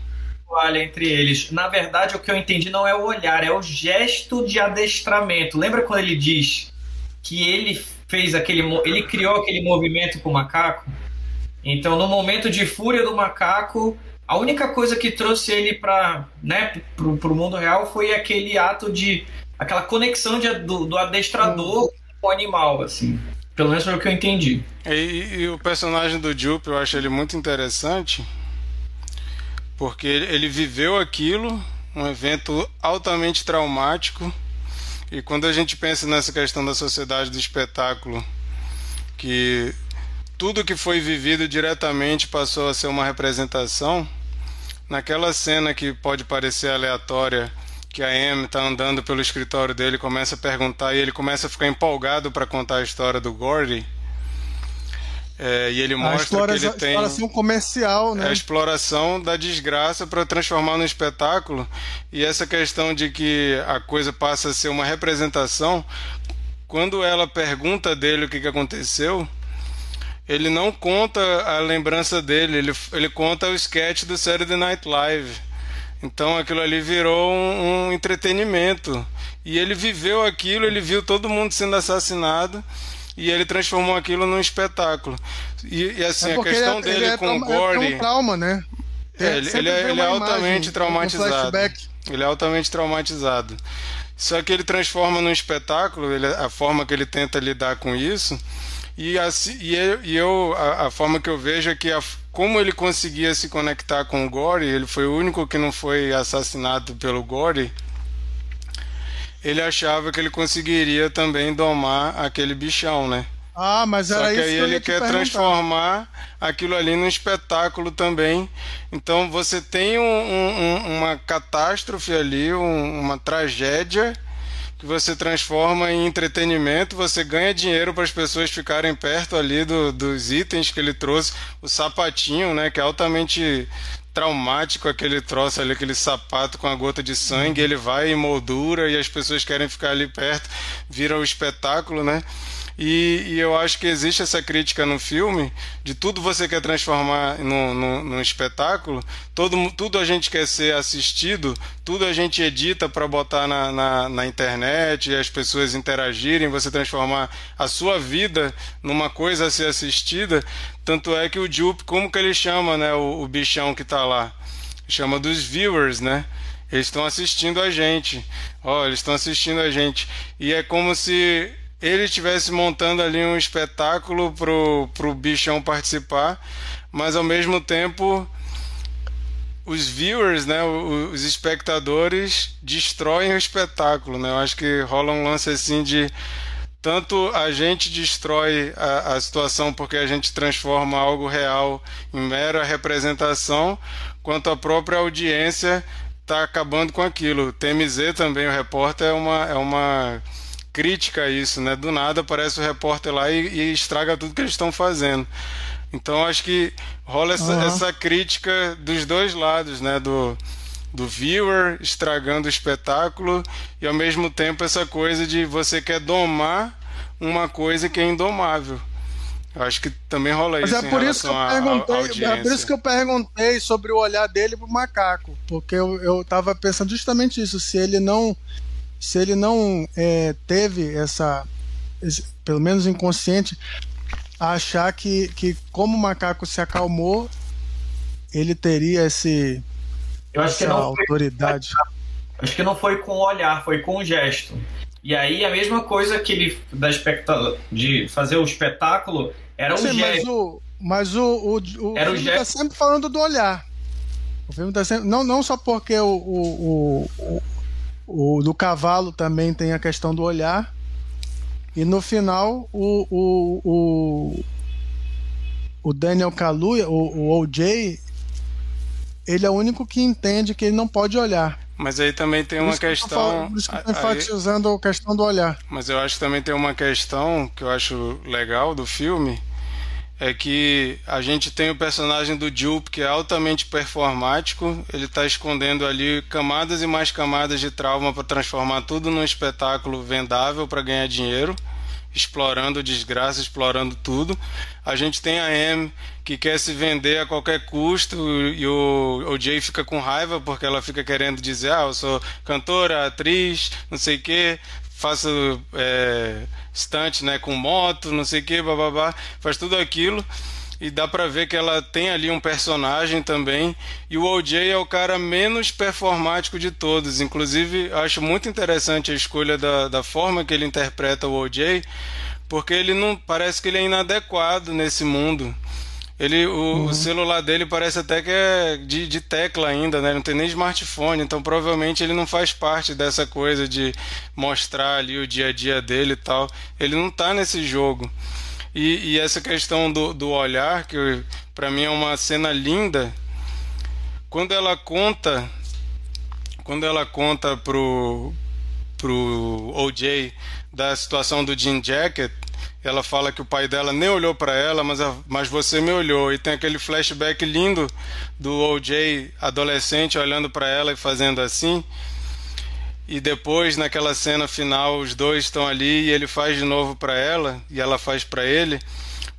toalha entre eles. Na verdade, o que eu entendi não é o olhar, é o gesto de adestramento. Lembra quando ele diz que ele fez aquele. ele criou aquele movimento com o macaco? Então, no momento de fúria do macaco, a única coisa que trouxe ele para né, pro, pro mundo real foi aquele ato de aquela conexão de, do, do adestrador com o animal, assim. Pelo menos foi o que eu entendi. E, e o personagem do Jupe, eu acho ele muito interessante, porque ele, ele viveu aquilo, um evento altamente traumático, e quando a gente pensa nessa questão da sociedade do espetáculo, que tudo que foi vivido diretamente passou a ser uma representação. Naquela cena que pode parecer aleatória, que a Em está andando pelo escritório dele, começa a perguntar e ele começa a ficar empolgado para contar a história do Gordy. É, e ele mostra que ele tem exploração comercial, né? a exploração da desgraça para transformar no espetáculo e essa questão de que a coisa passa a ser uma representação. Quando ela pergunta dele o que, que aconteceu, ele não conta a lembrança dele, ele, ele conta o sketch do Saturday Night Live. Então aquilo ali virou um, um, entretenimento. E ele viveu aquilo, ele viu todo mundo sendo assassinado e ele transformou aquilo num espetáculo. E, e assim, é a questão ele é, dele ele é com o Gordy. É um trauma, né? É, ele, ele, é, ele é altamente traumatizado. ele é altamente traumatizado. Só que ele transforma num espetáculo, ele, a forma que ele tenta lidar com isso. E, assim, e eu, e eu a, a, forma que eu vejo é que a, como ele conseguia se conectar com o Gore, ele foi o único que não foi assassinado pelo Gore. Ele achava que ele conseguiria também domar aquele bichão, né? Ah, mas era Só que isso aí que ele quer perguntar. transformar aquilo ali num espetáculo também. Então você tem um- um- uma catástrofe ali, um- uma tragédia que você transforma em entretenimento, você ganha dinheiro para as pessoas ficarem perto ali do- dos itens que ele trouxe, o sapatinho, né, que é altamente traumático aquele troço ali, aquele sapato com a gota de sangue, ele vai e moldura e as pessoas querem ficar ali perto, vira o espetáculo, né? E, e eu acho que existe essa crítica no filme de tudo você quer transformar num, num, num espetáculo, todo, tudo a gente quer ser assistido, tudo a gente edita para botar na, na, na internet e as pessoas interagirem, você transformar a sua vida numa coisa a ser assistida. Tanto é que o Jupe, como que ele chama né, o, o bichão que está lá? Chama dos viewers, né? Eles estão assistindo a gente. Ó, eles estão assistindo a gente. E é como se ele estivesse montando ali um espetáculo pro, pro bichão participar, mas ao mesmo tempo os viewers, né, os espectadores destroem o espetáculo, né? Eu acho que rola um lance assim de tanto a gente destrói a, a situação porque a gente transforma algo real em mera representação, quanto a própria audiência está acabando com aquilo. TMZ também, o repórter, é uma, é uma crítica a isso, né? Do nada aparece o repórter lá e, e estraga tudo que eles estão fazendo. Então acho que rola essa, Aham. essa crítica dos dois lados, né? Do, do viewer estragando o espetáculo e ao mesmo tempo essa coisa de você quer domar uma coisa que é indomável. Eu acho que também rola Mas isso é em por isso que eu relação à- à perguntei, é por isso que eu perguntei sobre o olhar dele pro macaco, porque eu, eu tava pensando justamente isso, se ele não se ele não é, teve essa pelo menos inconsciente achar que, que como o macaco se acalmou, ele teria esse Eu acho que essa não foi, autoridade. acho que não foi com o olhar, foi com o gesto. E aí a mesma coisa que ele da especta- de fazer o espetáculo era o Sim, mas gesto. o, mas o, o, o Era o filme tá gesto. sempre falando do olhar. O filme tá sempre. Não, não só porque o, o, o, o, do cavalo também tem a questão do olhar. E no final, o, o, o, o Daniel Kaluuya, o, o OJ, ele é o único que entende que ele não pode olhar. Mas aí também tem uma que questão. falando- Por isso que eu aí- enfatizando a questão do olhar. Mas eu acho que também tem uma questão que eu acho legal do filme. É que a gente tem o personagem do Jupe, que é altamente performático. Ele está escondendo ali camadas e mais camadas de trauma para transformar tudo num espetáculo vendável para ganhar dinheiro, explorando desgraça, explorando tudo. A gente tem a M, que quer se vender a qualquer custo, e o, o Jay fica com raiva porque ela fica querendo dizer: ah, eu sou cantora, atriz, não sei o quê faço é, stunt né, com moto, não sei o que, bababá, faz tudo aquilo. E dá pra ver que ela tem ali um personagem também. E o OJ é o cara menos performático de todos. Inclusive, acho muito interessante a escolha da, da forma que ele interpreta o OJ, porque ele não parece que ele é inadequado nesse mundo. Ele, o, o celular dele parece até que é de, de tecla ainda, né? Não tem nem smartphone, então provavelmente ele não faz parte dessa coisa de mostrar ali o dia a dia dele e tal. Ele não tá nesse jogo. E, e essa questão do, do olhar, que para mim é uma cena linda, quando ela conta, quando ela conta pro, pro OJ da situação do Jean Jacket, ela fala que o pai dela nem olhou para ela, mas, a, mas você me olhou. E tem aquele flashback lindo do OJ adolescente olhando para ela e fazendo assim. E depois, naquela cena final, os dois estão ali e ele faz de novo para ela e ela faz para ele.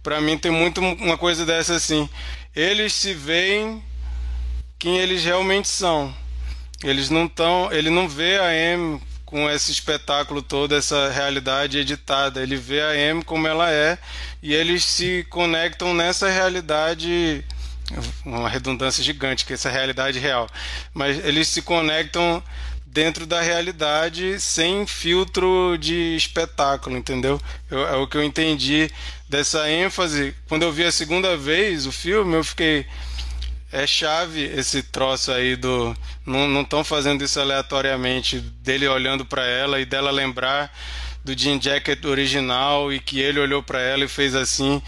Para mim tem muito uma coisa dessa assim. Eles se veem quem eles realmente são. Eles não estão, ele não vê a M com esse espetáculo todo, essa realidade editada. Ele vê a M como ela é e eles se conectam nessa realidade, uma redundância gigante, que é essa realidade real. Mas eles se conectam dentro da realidade sem filtro de espetáculo, entendeu? Eu, é o que eu entendi dessa ênfase. Quando eu vi a segunda vez o filme, eu fiquei. É chave esse troço aí do. Não estão fazendo isso aleatoriamente, dele olhando para ela e dela lembrar do Jim Jacket original e que ele olhou para ela e fez assim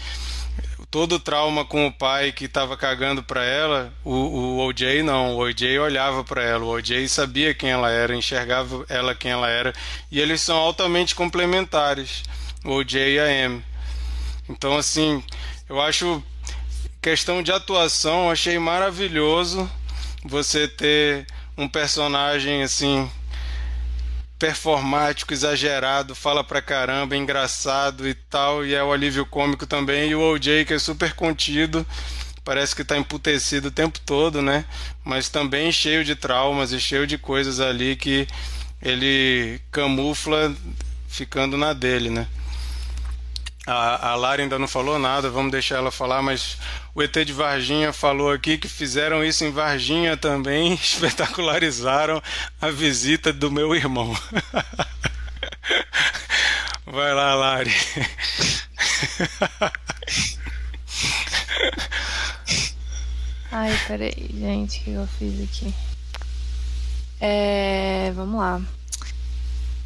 todo o trauma com o pai que estava cagando para ela, o, o OJ não, o OJ olhava para ela, o OJ sabia quem ela era, enxergava ela quem ela era, e eles são altamente complementares, o OJ e a Amy. Então assim, eu acho questão de atuação, achei maravilhoso você ter um personagem assim performático, exagerado, fala pra caramba, engraçado e tal, e é o alívio cômico também, e o OJ que é super contido, parece que tá emputecido o tempo todo, né? Mas também cheio de traumas e cheio de coisas ali que ele camufla ficando na dele, né? A, a Lara ainda não falou nada, vamos deixar ela falar, mas o ET de Varginha falou aqui que fizeram isso em Varginha também, espetacularizaram a visita do meu irmão. Vai lá, Lari. Ai, peraí, gente, o que eu fiz aqui? É, vamos lá.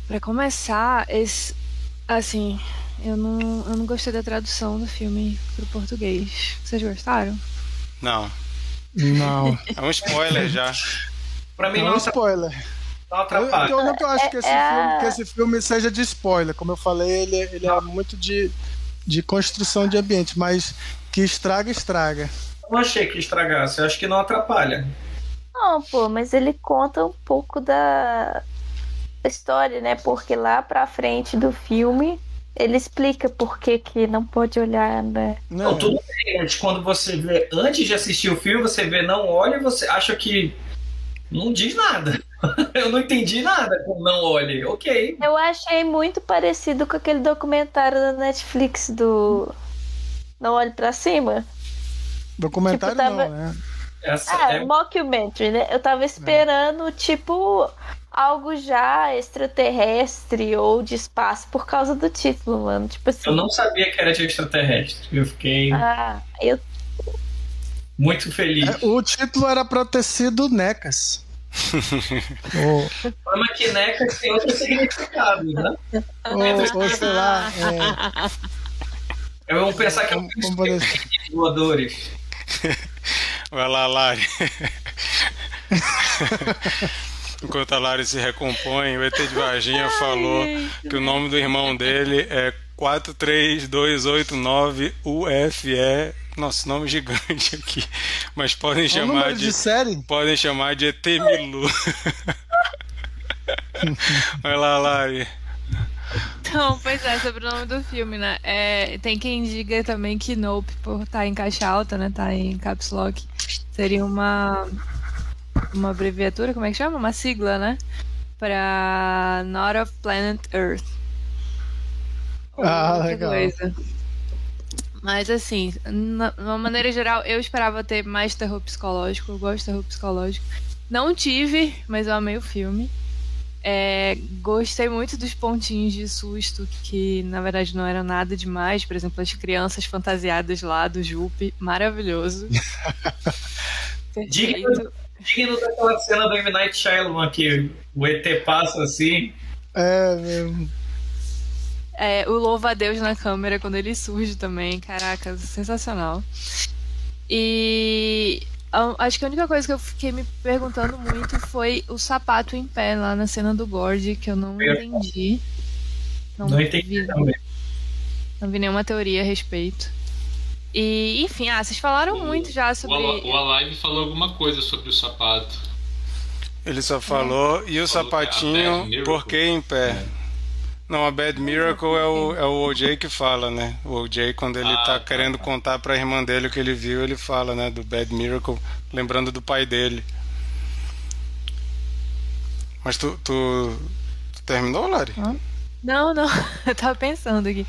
Para começar, esse, assim, eu não, eu não gostei da tradução do filme pro português. Vocês gostaram? Não. Não. É um spoiler já. Pra mim Não é não, um spoiler. não Eu, atrapalha. eu não acho que esse, É- filme, que esse filme seja de spoiler. Como eu falei, ele, ele é muito de, de construção de ambiente, mas que estraga, estraga. Eu não achei que estragasse, eu acho que não atrapalha. Não, pô, mas ele conta um pouco da história, né? Porque lá pra frente do filme ele explica por que, que não pode olhar, né? Né? Não, tudo bem, mas quando você vê, antes de assistir o filme, você vê, não olha, você acha que não diz nada. Eu não entendi nada com não olhe. Ok. Eu achei muito parecido com aquele documentário da Netflix do Não Olhe Pra Cima. Documentário Tipo, tava- não, né? Essa Ah, é mockumentary, né? Eu tava esperando, tipo, algo já extraterrestre ou de espaço por causa do título, mano. Tipo assim. Eu não sabia que era de extraterrestre. Eu fiquei Ah, eu muito feliz. É, o título era pra ter sido Necas. ou, O problema é que NECA tem outros significados, né? ou, ou sei lá. É, Eu vou pensar que é um de voadores. Vai lá, Lari. Enquanto a Lari se recompõe, o ET de Varginha falou que o nome do irmão dele é 43289UFE. Nossa, nome gigante aqui. Mas podem É um chamar número de. de série? Podem chamar de ET Milu. Vai lá, Lari. Então, pois é, sobre o nome do filme, né? É, tem quem diga também que Nope, por estar em caixa alta, né? Tá em caps lock, seria uma uma abreviatura, como é que chama? Uma sigla, né? Pra Not of Planet Earth. Ah, legal. coisa. Mas assim, na- de uma maneira geral, eu esperava ter mais terror psicológico. Eu gosto de terror psicológico. Não tive, mas eu amei o filme. É, gostei muito dos pontinhos de susto, que na verdade não eram nada demais. Por exemplo, as crianças fantasiadas lá do Jupe. Maravilhoso. Diga- Digno daquela cena do M. Night Shyamalan que o ET passa assim. É, mesmo. É, o louva a Deus na câmera quando ele surge também. Caraca, sensacional. E acho que a única coisa que eu fiquei me perguntando muito foi o sapato em pé lá na cena do Gord, que eu não entendi. Não entendi vi, também. não vi nenhuma teoria a respeito. E, enfim, ah, vocês falaram muito já O, sobre. O Alive falou alguma coisa sobre o sapato. Ele só falou, e o Falou que é sapatinho, Miracle. por que em pé? Não, a Bad Miracle é o, é o OJ que fala, né? O OJ, quando ele Ah, tá tá, querendo tá. contar pra irmã dele o que ele viu, ele fala, né? Do Bad Miracle, lembrando do pai dele. Mas tu, tu, tu terminou, Lari? Não, não, eu tava pensando aqui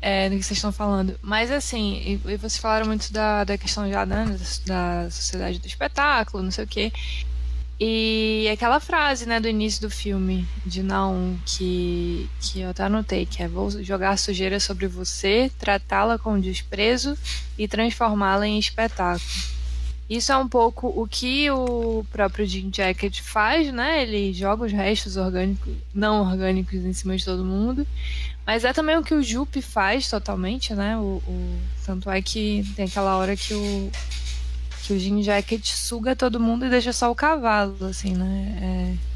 é, no que vocês estão falando. Mas assim, e, e vocês falaram muito da, da questão já da, da sociedade do espetáculo, não sei o quê. E aquela frase, né, do início do filme, de não, que, que eu até anotei, que é vou jogar sujeira sobre você, tratá-la com desprezo e transformá-la em espetáculo. Isso é um pouco o que o próprio Jim Jacket faz, né? Ele joga os restos orgânicos, não orgânicos em cima de todo mundo. Mas é também o que o Jupe faz totalmente, né? O, o, tanto é que tem aquela hora que o, que o Jim Jacket suga todo mundo e deixa só o cavalo, assim, né? É,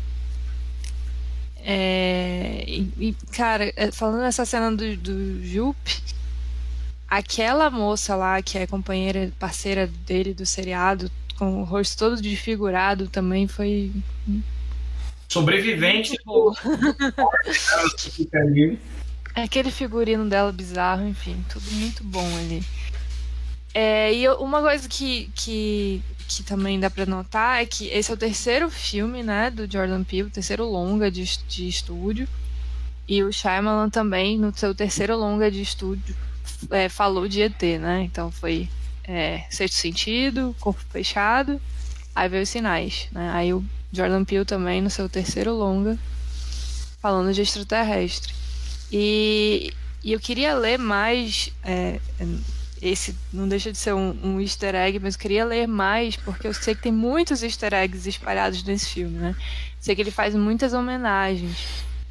é, e, e, cara, é, falando nessa cena do, do Jupe, aquela moça lá que é companheira, parceira dele do seriado, com o rosto todo desfigurado também foi. Sobrevivente. É aquele figurino dela bizarro, enfim, tudo muito bom ali. É, e uma coisa que, que, que também dá para notar é que esse é o terceiro filme, né, do Jordan Peele, o terceiro longa de, de estúdio. E o Shyamalan também, no seu terceiro longa de estúdio, é, falou de ET, né? Então foi é, Sexto Sentido, Corpo Fechado, aí veio os Sinais, né? Aí o Jordan Peele também, no seu terceiro longa, falando de extraterrestre. E, e eu queria ler mais. É, esse não deixa de ser um, um, easter egg, mas eu queria ler mais, porque eu sei que tem muitos easter eggs espalhados nesse filme, né? Sei que ele faz muitas homenagens.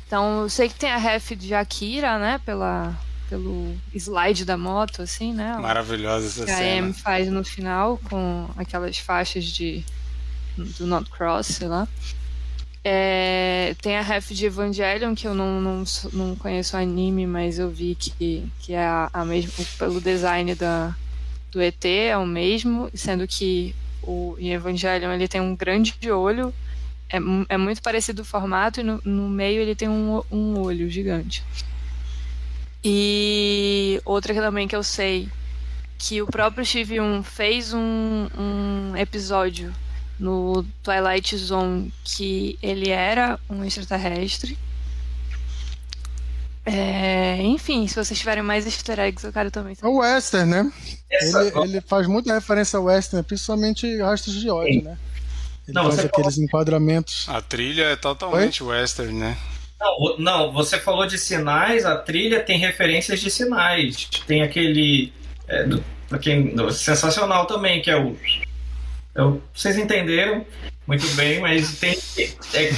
Então, eu sei que tem a ref de Akira, né? Pela, pelo slide da moto, assim, né? Maravilhosa essa que cena. a Amy faz no final, com aquelas faixas de do Not Cross, sei lá. É, tem a ref de Evangelion, que eu não, não, não conheço anime, mas eu vi que, que é a, a mesmo, pelo design da, do ET, é o mesmo, sendo que o em Evangelion ele tem um grande olho, é, é muito parecido o formato, e no, no meio ele tem um, um olho gigante. E outra que também que eu sei, que o próprio Steve 1 fez um, um episódio no Twilight Zone que ele era um extraterrestre. É, enfim, se vocês tiverem mais easter eggs, eu quero também. É o Western, né? Ele, ele, faz muita referência ao Western, principalmente Rastros de ódio, né? Ele Não, faz aqueles falou... enquadramentos. A trilha é totalmente Oi? Western, né? Não, não, você falou de sinais, a trilha tem referências de sinais. Tem aquele. É, do, quem, sensacional também, que é o eu, vocês entenderam muito bem, mas tem. É,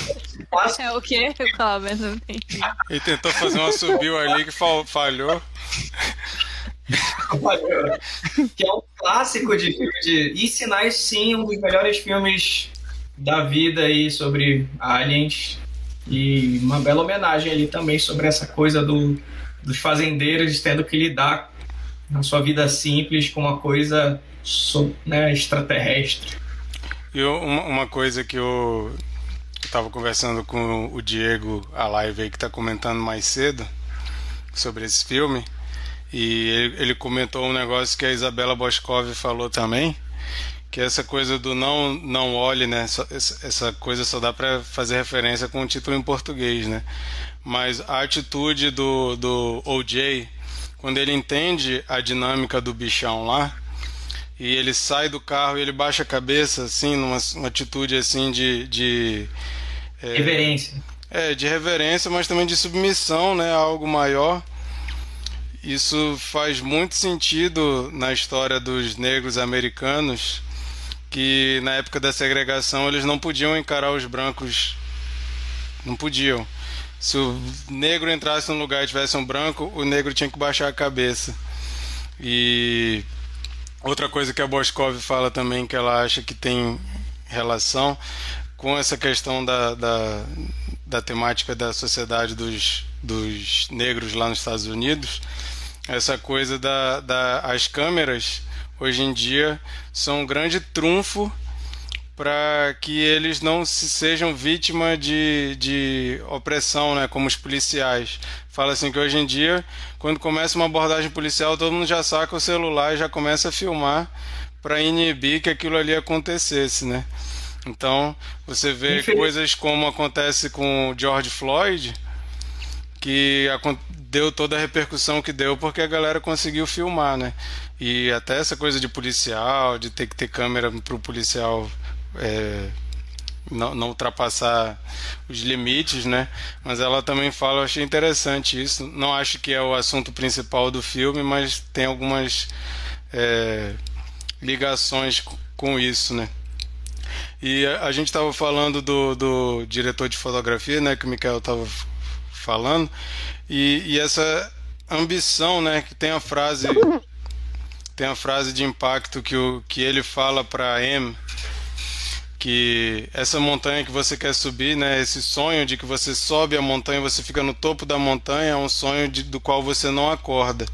é o quê? Eu tava vendo, não entendi. Ele tentou fazer um subiu ali que falhou. que é um clássico de filme de. E Sinais, sim, um dos melhores filmes da vida aí sobre aliens. E uma bela homenagem ali também sobre essa coisa do, dos fazendeiros tendo que lidar na sua vida simples com uma coisa né, extraterrestre. E uma, coisa que eu estava conversando com o Diego, a live aí que está comentando mais cedo sobre esse filme, e ele, ele, comentou um negócio que a Isabela Boscov falou também, que essa coisa do não não olhe, né? essa coisa só dá para fazer referência com o título em português, né? Mas a atitude do, do OJ, quando ele entende a dinâmica do bichão lá, e ele sai do carro e ele baixa a cabeça, assim, numa atitude assim de. de é, reverência. É, de reverência, mas também de submissão né, a algo maior. Isso faz muito sentido na história dos negros americanos, que na época da segregação eles não podiam encarar os brancos. Não podiam. Se o negro entrasse num lugar e tivesse um branco, o negro tinha que baixar a cabeça. E Outra coisa que a Boscov fala também que ela acha que tem relação com essa questão da, da, da temática da sociedade dos, dos negros lá nos Estados Unidos, essa coisa da, da as câmeras hoje em dia são um grande trunfo para que eles não se sejam vítima de, de opressão, né, como os policiais. Fala assim que hoje em dia, quando começa uma abordagem policial, todo mundo já saca o celular e já começa a filmar para inibir que aquilo ali acontecesse, né? Então, você vê coisas como acontece com o George Floyd, que deu toda a repercussão que deu porque a galera conseguiu filmar, né? E até essa coisa de policial, de ter que ter câmera para o policial é, não, não, ultrapassar os limites, né? Mas ela também fala, eu achei interessante isso. Não acho que é o assunto principal do filme, mas tem algumas é, ligações com isso, né? E a, gente estava falando do, do diretor de fotografia, né? Que o Mikael estava falando. E, e essa ambição, né? Que tem a frase tem a frase de impacto que, o, que ele fala para M que essa montanha que você quer subir, né, esse sonho de que você sobe a montanha, você fica no topo da montanha, é um sonho de, do qual você não acorda.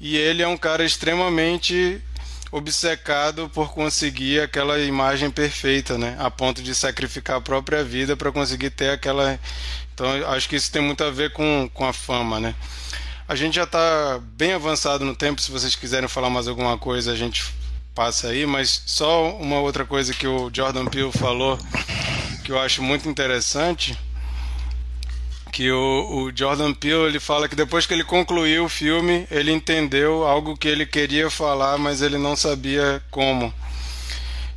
E ele é um cara extremamente obcecado por conseguir aquela imagem perfeita, né, a ponto de sacrificar a própria vida para conseguir ter aquela. Então, acho que isso tem muito a ver com, com a fama, né. A gente já está bem avançado no tempo. Se vocês quiserem falar mais alguma coisa, a gente passa aí. Mas só uma outra coisa que o Jordan Peele falou que eu acho muito interessante que o, o, Jordan Peele ele fala que depois que ele concluiu o filme ele entendeu algo que ele queria falar mas ele não sabia como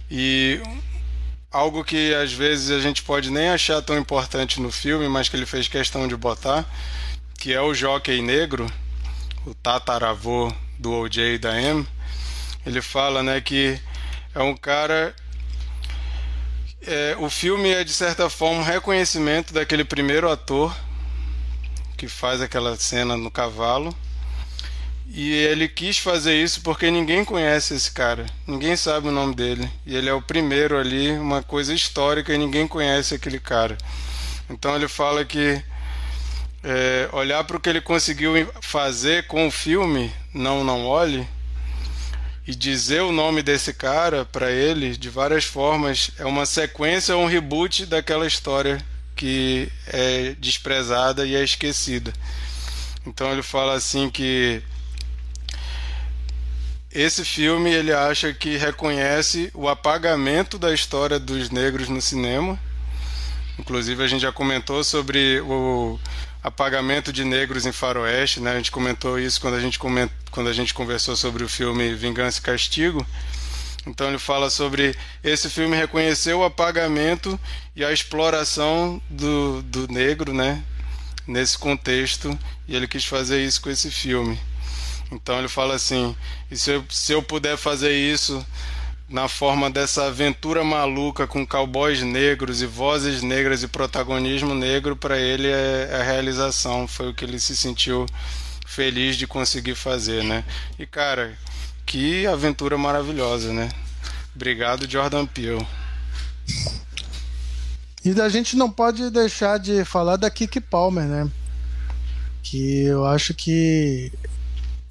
e algo que às vezes a gente pode nem achar tão importante no filme mas que ele fez questão de botar que é o jockey negro, o tataravô do OJ da M, ele fala né, que é um cara. É, o filme é de certa forma um reconhecimento daquele primeiro ator que faz aquela cena no cavalo. E ele quis fazer isso porque ninguém conhece esse cara, ninguém sabe o nome dele. E ele é o primeiro ali, uma coisa histórica e ninguém conhece aquele cara. Então ele fala que é, olhar para o que ele conseguiu fazer com o filme Não Não Olhe e dizer o nome desse cara para ele de várias formas é uma sequência, um reboot daquela história que é desprezada e é esquecida. Então ele fala assim que esse filme ele acha que reconhece o apagamento da história dos negros no cinema. Inclusive a gente já comentou sobre o apagamento de negros em faroeste, né? A gente comentou isso quando a gente, coment... quando a gente conversou sobre o filme Vingança e Castigo. Então ele fala sobre esse filme reconhecer o apagamento e a exploração do, do negro, né? Nesse contexto, e ele quis fazer isso com esse filme. Então ele fala assim: e se eu, se eu puder fazer isso na forma dessa aventura maluca com cowboys negros e vozes negras e protagonismo negro, para ele é, é a realização, foi o que ele se sentiu feliz de conseguir fazer, né? E cara, que aventura maravilhosa, né? Obrigado, Jordan Peele. E a gente não pode deixar de falar da Kiki Palmer, né? Que eu acho que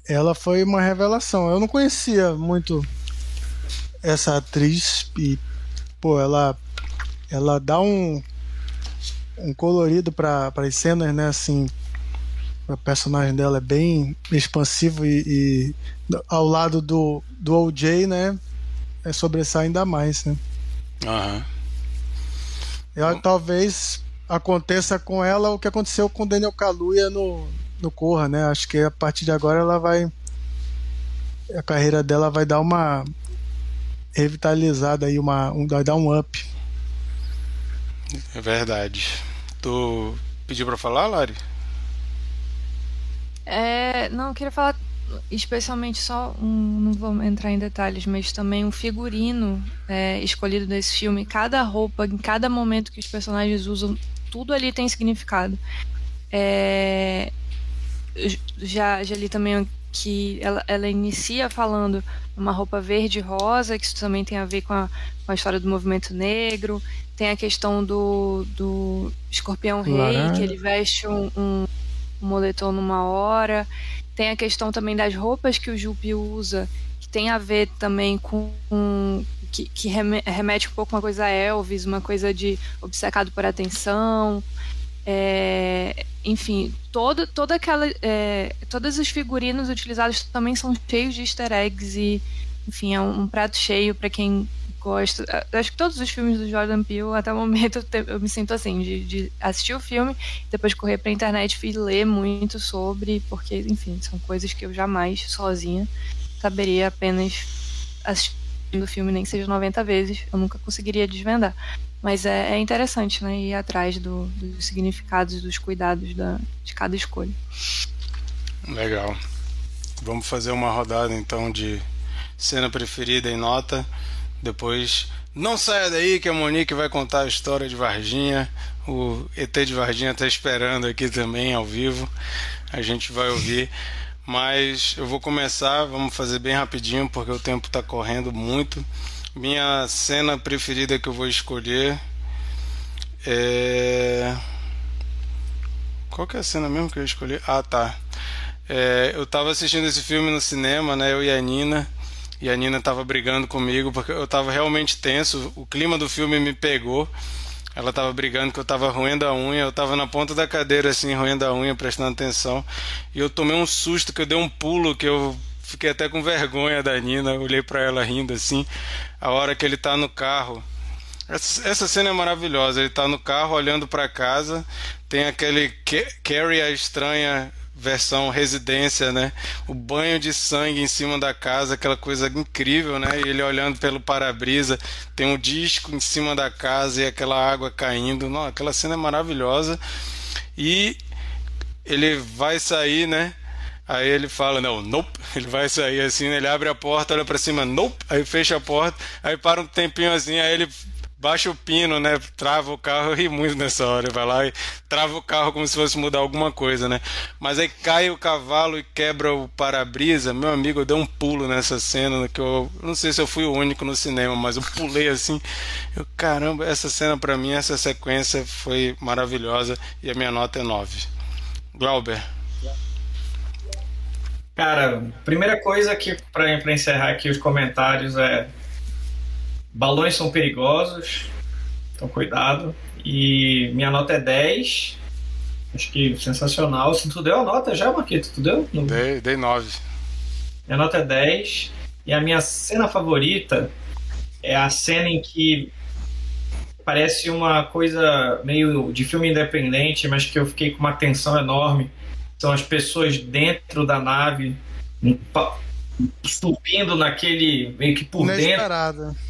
ela foi uma revelação. Eu não conhecia muito essa atriz e pô, ela ela dá um um colorido para as cenas, né? Assim, o personagem dela é bem expansivo e, e, ao lado do, do OJ, né? É sobressai ainda mais, né? Uhum. Ela, talvez aconteça com ela o que aconteceu com Daniel Kaluuya no, no Corra, né? Acho que a partir de agora ela vai a carreira dela vai dar uma revitalizada aí, uma, um, vai dar um up. É verdade. Tu pediu para falar, Lari? É, não, eu queria falar especialmente só um, não vou entrar em detalhes, mas também um figurino é, escolhido desse filme. Cada roupa, em cada momento que os personagens usam, tudo ali tem significado. É, já, já li também que ela, ela inicia falando uma roupa verde e rosa, que isso também tem a ver com a, com a história do movimento negro. Tem a questão do, do escorpião rei, que ele veste um, um, um, moletom numa hora. Tem a questão também das roupas que o Jupe usa, que tem a ver também com. com que, que remete um pouco uma coisa a Elvis, uma coisa de obcecado por atenção. É, enfim, toda, toda aquela, é, todos os figurinos utilizados também são cheios de easter eggs e, enfim, é um, um prato cheio para quem gosta. Acho que todos os filmes do Jordan Peele, até o momento, eu me sinto assim, de, de assistir o filme, depois correr para a internet e ler muito sobre, porque, enfim, são coisas que eu jamais, sozinha, saberia apenas assistindo o filme, nem seja 90 vezes, eu nunca conseguiria desvendar. Mas é, é interessante, né? Ir atrás do, dos significados, dos cuidados da, de cada escolha. Legal. Vamos fazer uma rodada então de cena preferida em nota. Depois, não saia daí que a Monique vai contar a história de Varginha. O ET de Varginha está esperando aqui também ao vivo. A gente vai ouvir. Mas eu vou começar, vamos fazer bem rapidinho porque o tempo está correndo muito. Minha cena preferida que eu vou escolher é. Qual que é a cena mesmo que eu escolhi? Ah, tá. É, eu tava assistindo esse filme no cinema, né? Eu e a Nina. E a Nina tava brigando comigo porque eu tava realmente tenso. O clima do filme me pegou. Ela tava brigando que eu tava roendo a unha. Eu tava na ponta da cadeira, assim, roendo a unha, prestando atenção. E eu tomei um susto que eu dei um pulo que eu fiquei até com vergonha da Nina. olhei para ela rindo assim. A hora que ele tá no carro. Essa, essa cena é maravilhosa. Ele tá no carro olhando para casa. Tem aquele Carrie a estranha versão residência, né? O banho de sangue em cima da casa, aquela coisa incrível, né? E ele olhando pelo para-brisa, tem um disco em cima da casa e aquela água caindo. Não, aquela cena é maravilhosa. E ele vai sair, né? Aí ele fala, não, nope. Ele vai sair assim, ele abre a porta, olha para cima, nope. Aí fecha a porta, aí para um tempinho assim, aí ele baixa o pino, né? Trava o carro, eu ri muito nessa hora. Vai lá e trava o carro como se fosse mudar alguma coisa, né? Mas aí cai o cavalo e quebra o para-brisa. Meu amigo, eu dei um pulo nessa cena que eu, não sei se eu fui o único no cinema, mas eu pulei assim. Eu, caramba, essa cena para mim, essa sequência foi maravilhosa e a minha nota é 9. Glauber. Cara, primeira coisa que para encerrar aqui os comentários é Balões são perigosos, então cuidado. E minha nota é 10. Acho que sensacional. Se tu deu a nota já, Marquito? Tu deu? Dei, dei 9. Minha nota é 10. E a minha cena favorita é a cena em que parece uma coisa meio de filme independente, mas que eu fiquei com uma tensão enorme. São as pessoas dentro da nave, subindo naquele meio que por Inesperada. dentro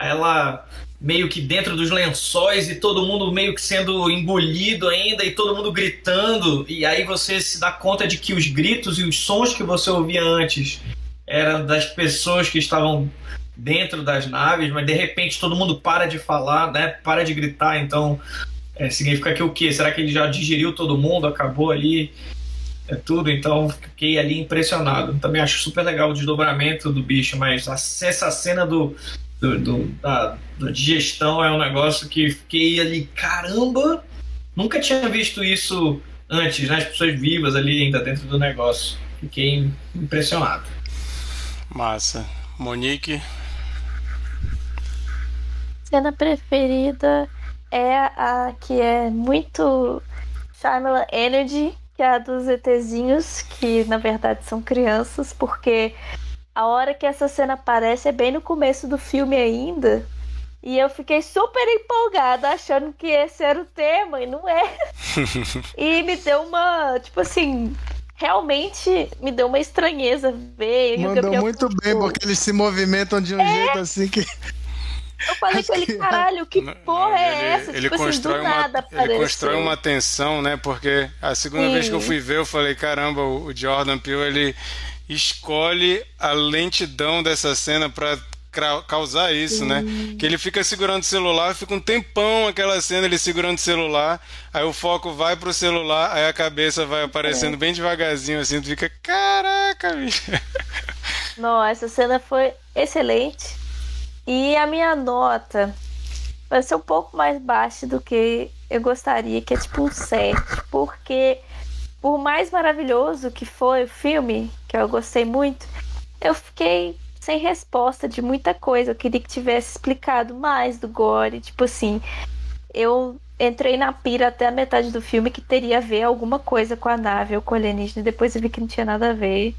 ela meio que dentro dos lençóis e todo mundo meio que sendo engolido ainda e todo mundo gritando e aí você se dá conta de que os gritos e os sons que você ouvia antes eram das pessoas que estavam dentro das naves, mas de repente todo mundo para de falar, né? Para de gritar, então é, significa que o quê? Será que ele já digeriu todo mundo? Acabou ali? É tudo, então fiquei ali impressionado. Também acho super legal o desdobramento do bicho, mas essa cena do, do, do da, da, digestão é um negócio que fiquei ali, caramba, nunca tinha visto isso antes, né? As pessoas vivas ali ainda dentro do negócio. Fiquei impressionado. Massa. Monique? Cena preferida é a que é muito Shyamalan Energy, que é a dos ETzinhos, que na verdade são crianças, porque a hora que essa cena aparece é bem no começo do filme ainda. E eu fiquei super empolgada, achando que esse era o tema, e não é. e me deu uma, tipo assim, realmente me deu uma estranheza ver. Mandou muito bem, porque eles se movimentam de um é... jeito assim que. Eu falei com ele, caralho, que porra é ele, essa? Ele, tipo constrói assim, uma, nada ele constrói uma tensão, né? Porque a segunda Sim. vez que eu fui ver, eu falei, caramba, o Jordan Peele, ele escolhe a lentidão dessa cena para causar isso, né? Que ele fica segurando o celular, fica um tempão aquela cena ele segurando o celular, aí o foco vai pro celular, aí a cabeça vai aparecendo é. bem devagarzinho assim, tu fica, caraca, bicho. Não, essa cena foi excelente. E a minha nota vai ser um pouco mais baixa do que eu gostaria, que é tipo um 7, porque por mais maravilhoso que foi o filme, que eu gostei muito, eu fiquei sem resposta de muita coisa. Eu queria que tivesse explicado mais do Gore. Tipo assim, eu entrei na pira até a metade do filme que teria a ver alguma coisa com a nave ou com o alienígena. Depois eu vi que não tinha nada a ver.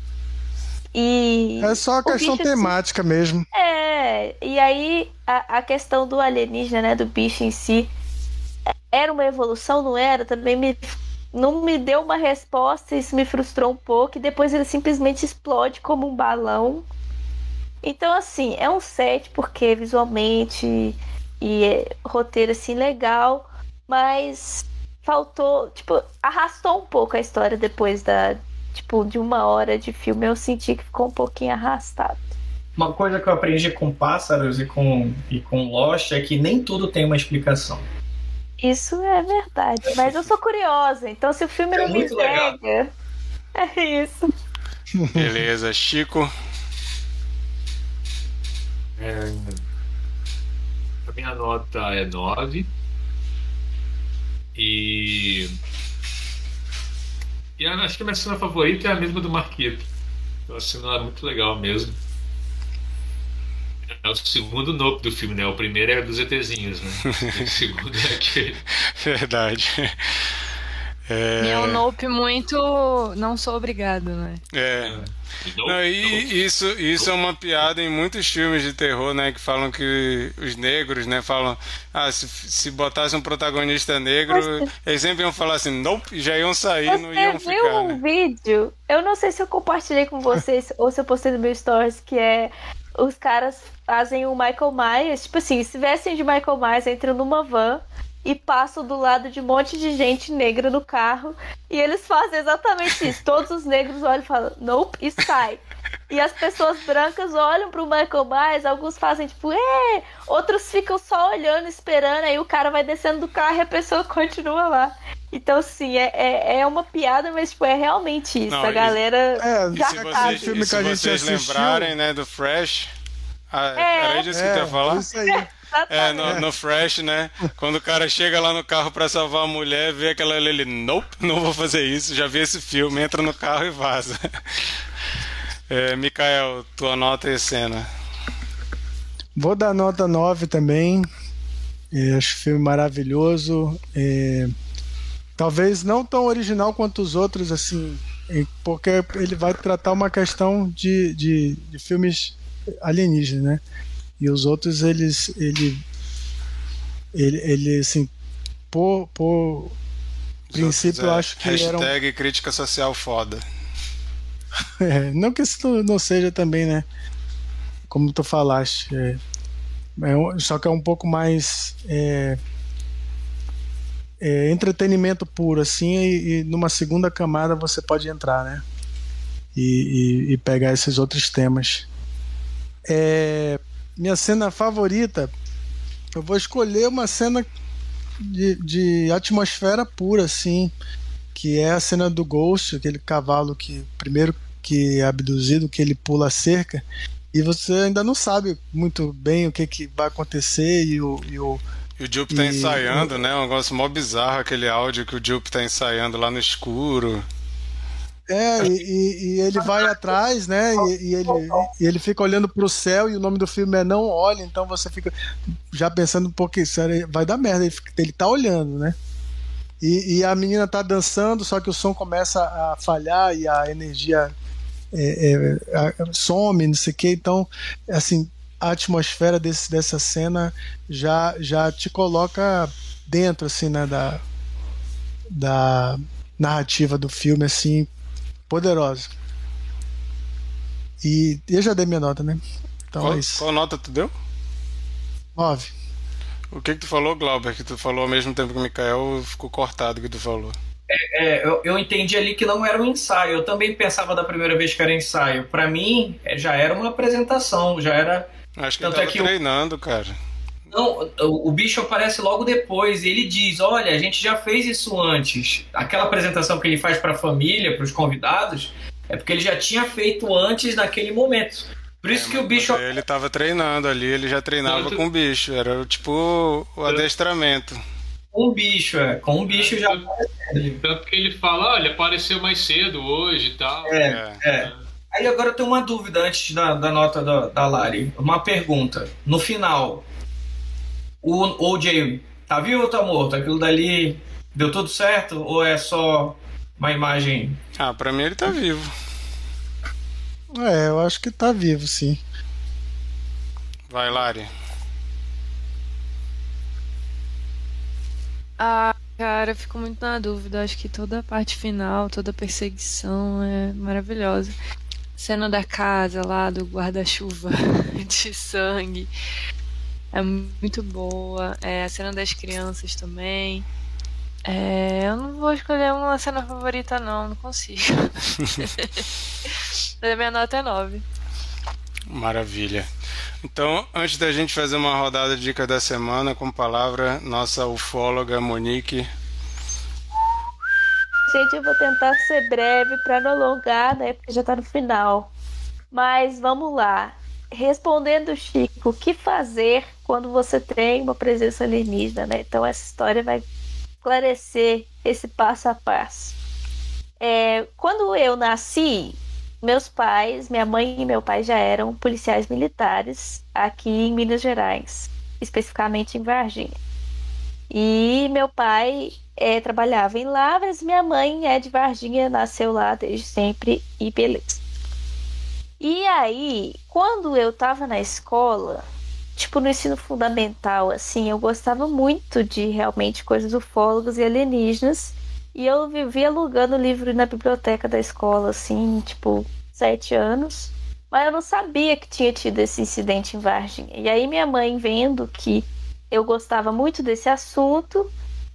E. É só a questão temática assim, mesmo. É, e aí a, a questão do alienígena, né, do bicho em si, era uma evolução, não era? Também me não me deu uma resposta, isso me frustrou um pouco, e depois ele simplesmente explode como um balão. Então, assim, é um set porque visualmente e é, roteiro assim legal, mas faltou, tipo, arrastou um pouco a história depois da, tipo, de uma hora de filme. Eu senti que ficou um pouquinho arrastado. Uma coisa que eu aprendi com Pássaros e com, e com Lost é que nem tudo tem uma explicação. Isso é verdade, mas eu sou curiosa, então se o filme É não me muito legal. pega, é isso. Beleza, Chico. É, a minha nota é 9. E. E a- acho que a minha cena favorita é a mesma do Marquito. É uma cena muito legal mesmo. É o segundo nope do filme, né? O primeiro é dos ETzinhos, né? o segundo é aquele. Verdade. E é um nope muito. Não sou obrigado, né? É. Nope, Não, e isso, isso é uma piada em muitos filmes de terror, né? Que falam que os negros, né? Falam, ah, se, se botasse um protagonista negro, eles sempre iam falar assim, nope, e já iam sair, não iam Você viu ficar, um né? vídeo? Eu não sei se eu compartilhei com vocês ou se eu postei no meu stories, que é os caras fazem o Michael Myers, tipo assim, se vestem de Michael Myers, entram numa van e passam do lado de um monte de gente negra no carro e eles fazem exatamente isso. Todos os negros olham e falam, nope, e sai. E as pessoas brancas olham pro Michael Myers, alguns fazem tipo, é, outros ficam só olhando, esperando, aí o cara vai descendo do carro e a pessoa continua lá. Então, sim, é, é, é uma piada, mas tipo, é realmente isso. Não, a e- galera É, já Se sabe. vocês, filme e que se a gente vocês assistiu- lembrarem, né, do Fresh, ah, É. era disso que é, ia falar? isso aí. É, no, no Fresh, né? Quando o cara chega lá no carro pra salvar a mulher, vê aquela ali, ele, nope, não vou fazer isso, já vi esse filme, entra no carro e vaza. É, Mikael, tua nota e cena. Vou dar nota 9 também. É, acho o filme maravilhoso. É, talvez não tão original quanto os outros, assim, em- porque ele vai tratar uma questão de, de, de filmes alienígenas, né? E os outros, eles. Ele, ele, ele assim, por, por princípio, eu É, acho que eram. Hashtag crítica social foda. É, não que isso não- seja também, né? Como tu falaste. é, é só que é um pouco mais. é, é, entretenimento puro, assim, e, e numa segunda camada você pode entrar, né? E, e- e pegar esses outros temas. É, minha cena favorita, eu vou escolher uma cena de, de atmosfera pura, assim que é a cena do Ghost, aquele cavalo que primeiro que é abduzido, que ele pula a cerca, e você ainda não sabe muito bem o que, que vai acontecer e o, e o E o Jupe tá ensaiando, né? Um negócio mó bizarro, aquele áudio que o Jupe tá ensaiando lá no escuro. É, e, e- ele vai atrás, né? E, e ele, e ele fica olhando pro céu e o nome do filme é Não Olhe, então você fica já pensando, pô, que sério, vai dar merda, ele, fica- ele tá olhando, né? E, e a menina tá dançando, só que o som começa a falhar e a energia é, é, a- some, não sei o que. Então, assim, a atmosfera desse, dessa cena já, já te coloca dentro, assim, né, da, da narrativa do filme, assim, poderosa. E eu já dei minha nota, né? Então qual, é isso. qual nota tu deu? Nove. O que que tu falou, Glauber? Que tu falou ao mesmo tempo que o Mikael ficou cortado o que tu falou. É, eu, eu entendi ali que não era um ensaio. Eu também pensava da primeira vez que era ensaio. Pra mim, é, já era uma apresentação, já era. Acho que ele Tanto é tava que o- treinando, cara. Não, o, bicho aparece logo depois e ele diz: Olha, a gente já fez isso antes. Aquela apresentação que ele faz pra família, pros convidados, é porque ele já tinha feito antes naquele momento. Por isso que o bicho. Ele tava treinando ali, ele já treinava Tanto- com o bicho. Era tipo o adestramento. Com o bicho, é. Com o bicho já. Tanto que ele fala, olha, apareceu mais cedo hoje e tal. É, é. Aí agora eu tenho uma dúvida antes da, da nota da, da Lari. Uma pergunta. No final, o OJ tá vivo ou tá morto? Aquilo dali deu tudo certo? Ou é só uma imagem? Ah, pra mim ele tá vivo. É, eu acho que tá vivo, sim. Vai, Lari. Ah, cara, eu fico muito na dúvida. Acho que toda a parte final, toda a perseguição é maravilhosa. Cena da casa lá, do guarda-chuva de sangue. É muito boa. É, a cena das crianças também. É, eu não vou escolher uma cena favorita, não, não consigo. Mas a minha nota é 9. Maravilha. Então, antes da gente fazer uma rodada de dica da semana, com palavra, nossa ufóloga Monique. Gente, eu vou tentar ser breve para não alongar, né? Porque já tá no final. Mas vamos lá. Respondendo, Chico, o que fazer quando você tem uma presença alienígena, né? Então, essa história vai esclarecer esse passo a passo. É, quando eu nasci, meus pais, minha mãe e meu pai já eram policiais militares aqui em Minas Gerais, especificamente em Varginha. E meu pai é, trabalhava em Lavras, minha mãe é de Varginha, nasceu lá desde sempre e beleza. E aí, quando eu tava na escola, tipo no ensino fundamental, assim, eu gostava muito de realmente coisas ufólogas e alienígenas. E eu vivia alugando livro na biblioteca da escola, assim, tipo, sete anos. Mas eu não sabia que tinha tido esse incidente em Varginha. E aí minha mãe, vendo que eu gostava muito desse assunto,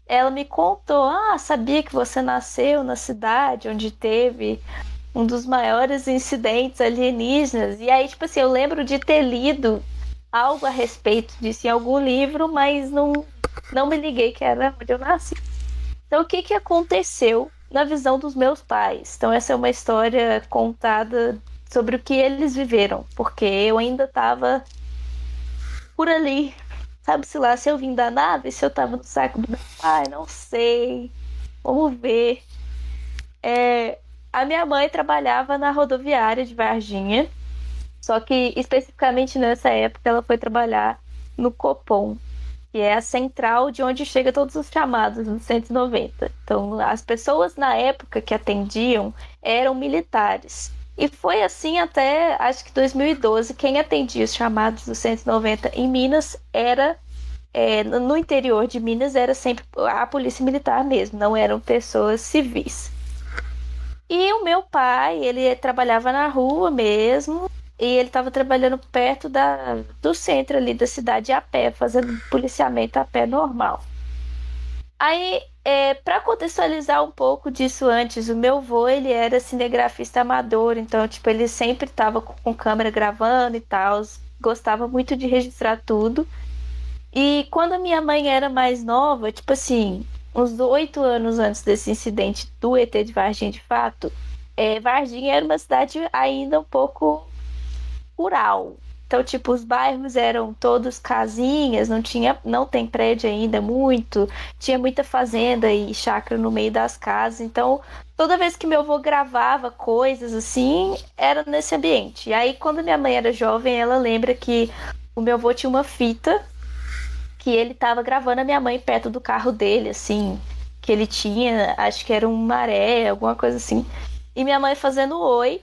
ela me contou: Ah, sabia que você nasceu na cidade onde teve um dos maiores incidentes alienígenas. E aí, tipo assim, eu lembro de ter lido algo a respeito disso em algum livro, mas não, não me liguei que era onde eu nasci. Então, o que, que aconteceu na visão dos meus pais? Então, essa é uma história contada sobre o que eles viveram, porque eu ainda estava por ali. Sabe-se lá se eu vim da nave, se eu estava no saco do meu pai, não sei. Vamos ver. É, a minha mãe trabalhava na rodoviária de Varginha, só que especificamente nessa época ela foi trabalhar no Copom, que é a central de onde chega todos os chamados no 190. Então, as pessoas na época que atendiam eram militares. E foi assim até acho que 2012. Quem atendia os chamados do 190 em Minas era. É, no interior de Minas era sempre a polícia militar mesmo, não eram pessoas civis. E o meu pai, ele trabalhava na rua mesmo, e ele estava trabalhando perto da, do centro ali da cidade a pé, fazendo policiamento a pé normal. Aí, é, para contextualizar um pouco disso antes, o meu avô ele era cinegrafista amador, então tipo ele sempre estava com, câmera gravando e tal, gostava muito de registrar tudo. E quando a minha mãe era mais nova, tipo assim, uns oito anos antes desse incidente do ET de Varginha de fato, é, Varginha era uma cidade ainda um pouco rural. Então, tipo, os bairros eram todos casinhas, não tinha, não tem prédio ainda muito, tinha muita fazenda e chácara no meio das casas. Então, toda vez que meu avô gravava coisas assim, era nesse ambiente. E aí, quando minha mãe era jovem, ela lembra que o meu avô tinha uma fita que ele estava gravando a minha mãe perto do carro dele, assim, que ele tinha, acho que era um maré, alguma coisa assim. E minha mãe fazendo oi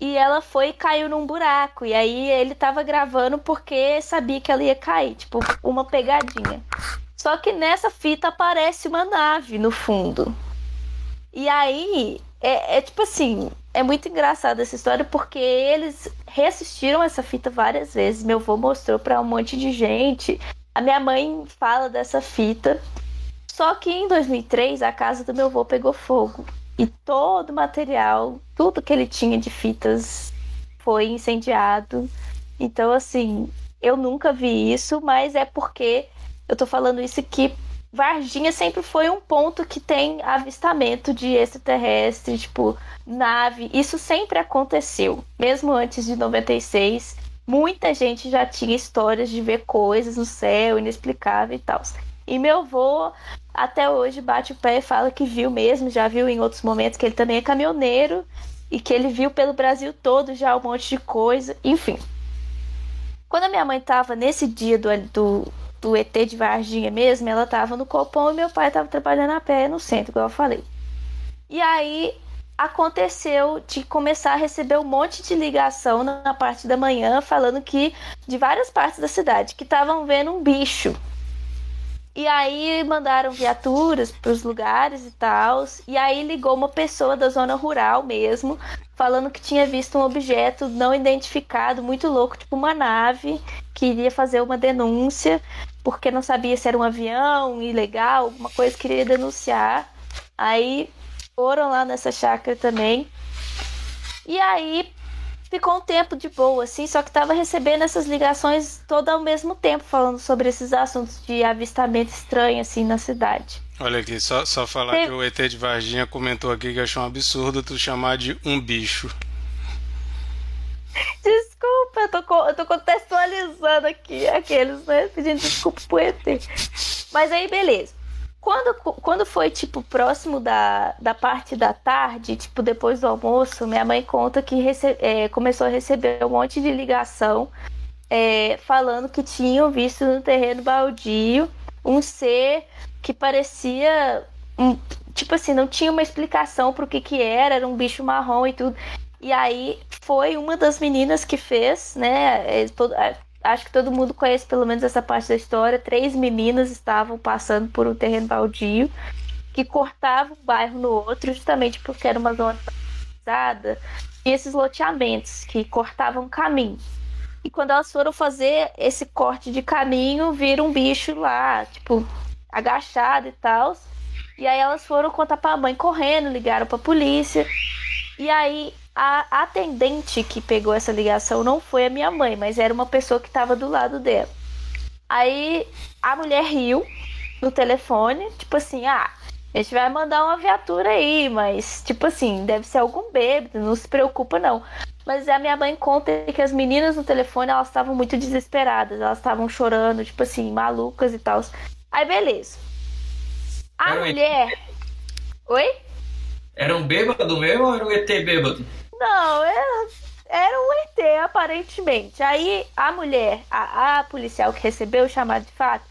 e ela foi e caiu num buraco. E aí ele tava gravando porque sabia que ela ia cair, tipo, uma pegadinha. Só que nessa fita aparece uma nave no fundo. E aí é, é tipo assim, é muito engraçada essa história porque eles reassistiram essa fita várias vezes. Meu avô mostrou para um monte de gente. A minha mãe fala dessa fita. Só que em 2003 a casa do meu avô pegou fogo e todo o material, tudo que ele tinha de fitas foi incendiado. Então, assim, eu nunca vi isso, mas é porque eu tô falando isso que Varginha sempre foi um ponto que tem avistamento de extraterrestre, tipo, nave. Isso sempre aconteceu, mesmo antes de 96. Muita gente já tinha histórias de ver coisas no céu inexplicável e tal. E meu avô até hoje bate o pé e fala que viu mesmo, já viu em outros momentos que ele também é caminhoneiro e que ele viu pelo Brasil todo já um monte de coisa, enfim. Quando a minha mãe tava nesse dia do, do, do ET de Varginha mesmo, ela tava no Copom e meu pai tava trabalhando a pé no centro, igual eu falei. E aí aconteceu de começar a receber um monte de ligação na parte da manhã falando que de várias partes da cidade que estavam vendo um bicho E aí mandaram viaturas para os lugares e tal. E aí ligou uma pessoa da zona rural mesmo, falando que tinha visto um objeto não identificado, muito louco, tipo uma nave, que iria fazer uma denúncia, porque não sabia se era um avião ilegal, alguma coisa que iria denunciar. Aí foram lá nessa chácara também. E aí ficou um tempo de boa, assim, só que tava recebendo essas ligações todo ao mesmo tempo, falando sobre esses assuntos de avistamento estranho, assim, na cidade. Olha aqui, só, só falar Tem... que o ET de Varginha comentou aqui que achou um absurdo tu chamar de um bicho. Desculpa, eu tô, eu tô contextualizando aqui aqueles, né? Pedindo desculpa pro ET. Mas aí, beleza. Quando, quando foi, tipo, próximo da, da parte da tarde, tipo, depois do almoço, minha mãe conta que rece é, começou a receber um monte de ligação é, falando que tinham visto no terreno baldio um ser que parecia. Um, tipo assim, não tinha uma explicação pro que que era, era um bicho marrom e tudo. E aí foi uma das meninas que fez, né? Acho que todo mundo conhece pelo menos essa parte da história. Três meninas estavam passando por um terreno baldio que cortava um bairro no outro, justamente porque era uma zona usada. E esses loteamentos que cortavam caminho. E quando elas foram fazer esse corte de caminho, viram um bicho lá, tipo, agachado e tal. E aí elas foram contar pra mãe correndo, ligaram pra polícia. E aí a atendente que pegou essa ligação não foi a minha mãe, mas era uma pessoa que estava do lado dela. Aí a mulher riu no telefone, tipo assim, ah, a gente vai mandar uma viatura aí, mas tipo assim, deve ser algum bêbado, não se preocupa não. Mas a minha mãe conta que as meninas no telefone, elas estavam muito desesperadas, elas estavam chorando, tipo assim, malucas e tal. Aí beleza. A mulher. Oi? Era um bêbado mesmo ou era um ET bêbado? Não, era, era um ET, aparentemente. Aí a mulher, a, a policial que recebeu o chamado de fato,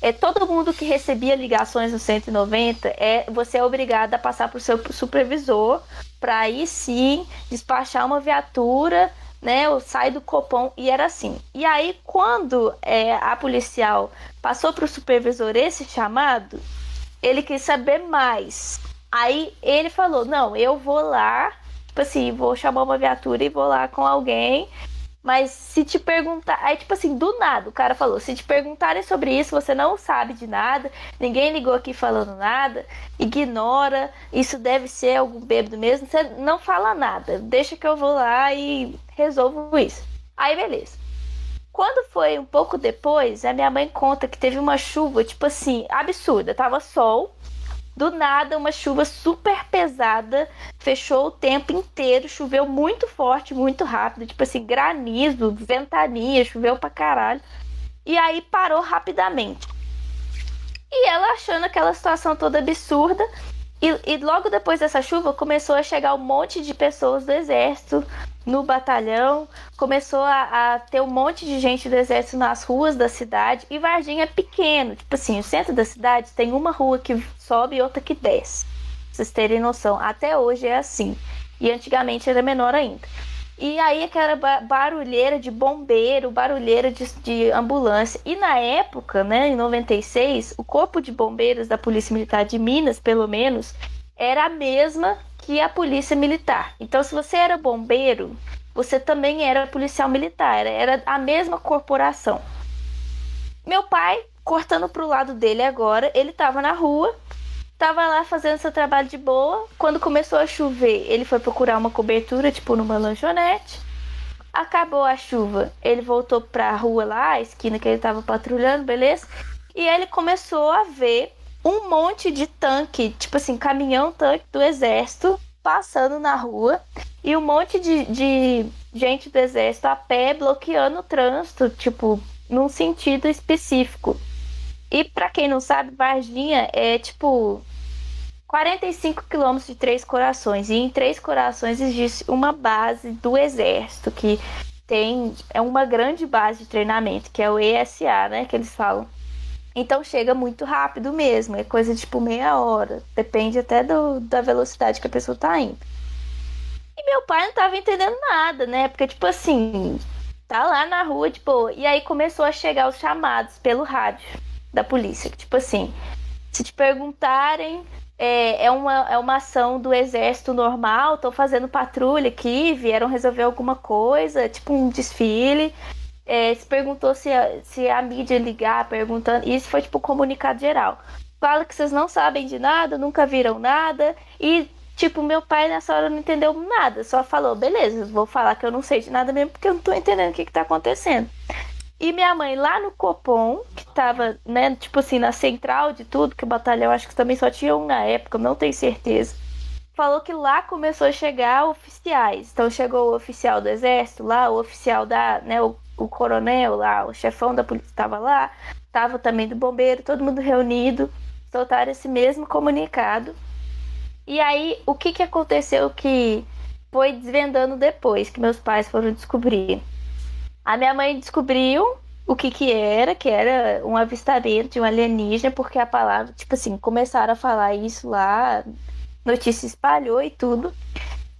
é todo mundo que recebia ligações no 190 é você é obrigado a passar o seu supervisor para aí sim despachar uma viatura né ou sai do copom e era assim e aí quando é, a policial passou para o supervisor esse chamado ele quis saber mais aí ele falou não eu vou lá tipo assim, vou chamar uma viatura e vou lá com alguém. Mas se te perguntar. Aí, tipo assim, do nada, o cara falou: se te perguntarem sobre isso, você não sabe de nada, ninguém ligou aqui falando nada, ignora, isso deve ser algum bêbado mesmo, você não fala nada, deixa que eu vou lá e resolvo isso. Aí, beleza. Quando foi um pouco depois, a minha mãe conta que teve uma chuva, tipo assim, absurda. Tava sol, do nada, uma chuva super pesada fechou o tempo inteiro, choveu muito forte, muito rápido, tipo assim, granizo, ventania, choveu pra caralho. E aí parou rapidamente. E ela achando aquela situação toda absurda, e, e, logo depois dessa chuva começou a chegar um monte de pessoas do exército no batalhão, começou a, a, ter um monte de gente do exército nas ruas da cidade. E Varginha é pequeno, tipo assim, o centro da cidade tem uma rua que sobe e outra que desce. Pra vocês terem noção, até hoje é assim. E antigamente era menor ainda. E aí aquela barulheira de bombeiro, barulheira de, de, ambulância. E na época, né, em 96, o corpo de bombeiros da Polícia Militar de Minas, pelo menos, era a mesma que a Polícia Militar. Então, se você era bombeiro, você também era policial militar, era a mesma corporação. Meu pai, cortando pro lado dele agora, ele tava na rua Tava lá fazendo seu trabalho de boa. Quando começou a chover, ele foi procurar uma cobertura, tipo numa lanchonete. Acabou a chuva, ele voltou pra rua lá, a esquina que ele tava patrulhando, beleza? E ele começou a ver um monte de tanque, tipo assim, caminhão tanque do exército passando na rua e um monte de, de gente do exército a pé bloqueando o trânsito, tipo, num sentido específico. E para quem não sabe, Varginha é tipo 45 quilômetros de Três Corações. E em Três Corações existe uma base do exército que tem é uma grande base de treinamento, que é o ESA, né, que eles falam. Então chega muito rápido mesmo, é coisa tipo meia hora, depende até do, da velocidade que a pessoa tá indo. E meu pai não tava entendendo nada, né? Porque tipo assim, tá lá na rua boa. E aí começou a chegar os chamados pelo rádio da polícia. Tipo assim, se te perguntarem, é, é, uma, é uma ação do exército normal, estão fazendo patrulha aqui, vieram resolver alguma coisa, tipo um desfile. É, se perguntou se a, se a mídia ligar perguntando. Isso foi tipo comunicado geral. Fala que vocês não sabem de nada, nunca viram nada. E, tipo, meu pai nessa hora não entendeu nada. Só falou, beleza, vou falar que eu não sei de nada mesmo, porque eu não tô entendendo o que, que tá acontecendo. E minha mãe lá no Copom, que tava, né, tipo assim, na central de tudo, que o batalhão acho que também só tinha um na época, não tenho certeza. Falou que lá começou a chegar oficiais. Então chegou o oficial do exército lá, o oficial da, né, o, o coronel lá, o chefão da polícia estava lá, tava também do bombeiro, todo mundo reunido, soltaram esse mesmo comunicado. E aí, o que que aconteceu que foi desvendando depois, que meus pais foram descobrir? A minha mãe descobriu o que que era, que era um avistamento de um alienígena, porque a palavra, tipo assim, começaram a falar isso lá, notícia espalhou e tudo.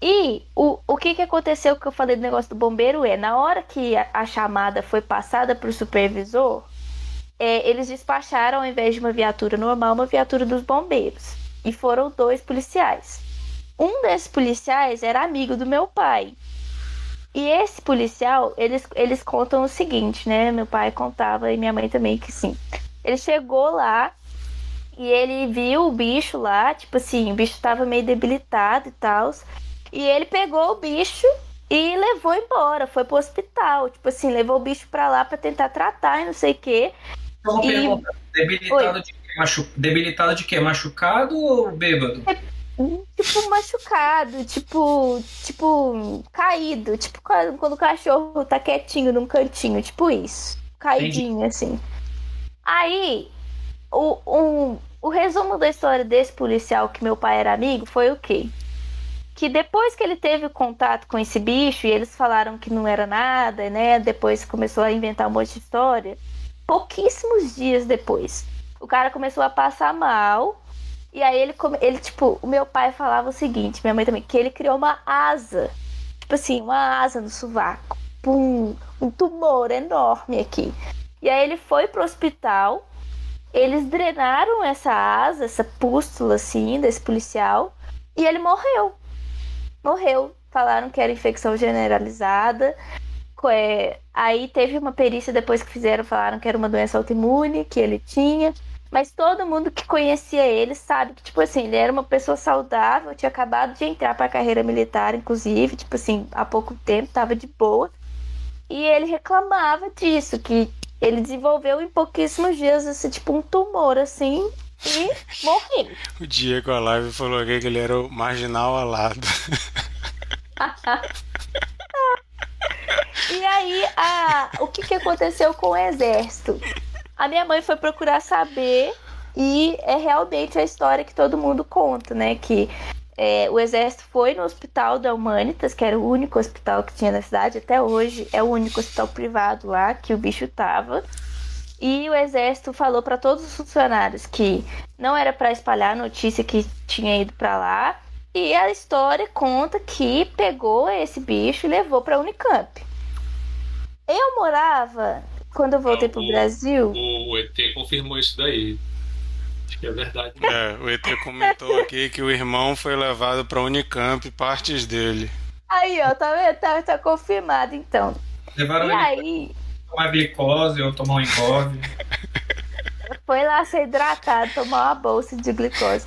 E o, o que que aconteceu que eu falei do negócio do bombeiro é, na hora que a, a chamada foi passada para o supervisor, é, eles despacharam, ao invés de uma viatura normal, uma viatura dos bombeiros. E foram dois policiais. Um desses policiais era amigo do meu pai. E esse policial, eles, eles contam o seguinte, né? Meu pai contava e minha mãe também que sim. Ele chegou lá e ele viu o bicho lá, tipo assim, o bicho tava meio debilitado e tal. E ele pegou o bicho e levou embora, foi pro hospital. Tipo assim, levou o bicho pra lá pra tentar tratar e não sei o quê. Então, e... pergunta, debilitado de, Machu... debilitado de quê? Machucado ou bêbado? É tipo machucado, tipo, tipo caído, tipo quando, quando o cachorro tá quietinho num cantinho, tipo isso, caidinho Entendi. assim. Aí, o, um, o resumo da história desse policial que meu pai era amigo foi o quê? Que depois que ele teve contato com esse bicho e eles falaram que não era nada, né? Depois começou a inventar um monte de história. Pouquíssimos dias depois, o cara começou a passar mal e aí ele, ele, tipo, o meu pai falava o seguinte, minha mãe também, que ele criou uma asa. Tipo assim, uma asa no sovaco. Um, um tumor enorme aqui. E aí ele foi pro hospital. Eles drenaram essa asa, essa pústula assim, desse policial. E ele morreu. Morreu. Falaram que era infecção generalizada. É, aí teve uma perícia depois que fizeram, falaram que era uma doença autoimune que ele tinha. Mas todo mundo que conhecia ele sabe que, tipo assim, ele era uma pessoa saudável, tinha acabado de entrar para a carreira militar, inclusive, tipo assim, há pouco tempo, tava de boa. E ele reclamava disso, que ele desenvolveu em pouquíssimos dias, esse, tipo, um tumor, assim, e morreu. O Diego Alive falou aqui que ele era o marginal alado. e aí, a, o que, que aconteceu com o exército? A minha mãe foi procurar saber e é realmente a história que todo mundo conta, né? Que é, o exército foi no hospital da Humanitas, que era o único hospital que tinha na cidade, até hoje é o único hospital privado lá que o bicho tava. E o exército falou para todos os funcionários que não era para espalhar a notícia que tinha ido para lá. E a história conta que pegou esse bicho e levou para Unicamp. Eu morava quando eu voltei Não, pro o, Brasil. O, ET confirmou isso daí. Acho que é verdade. É, o ET comentou aqui que o irmão foi levado pra Unicamp partes dele. Aí, ó, tá vendo? Tá, tá confirmado então. Levaram e ele aí... tomar glicose ou tomar um engove. Foi lá ser hidratado, tomar uma bolsa de glicose.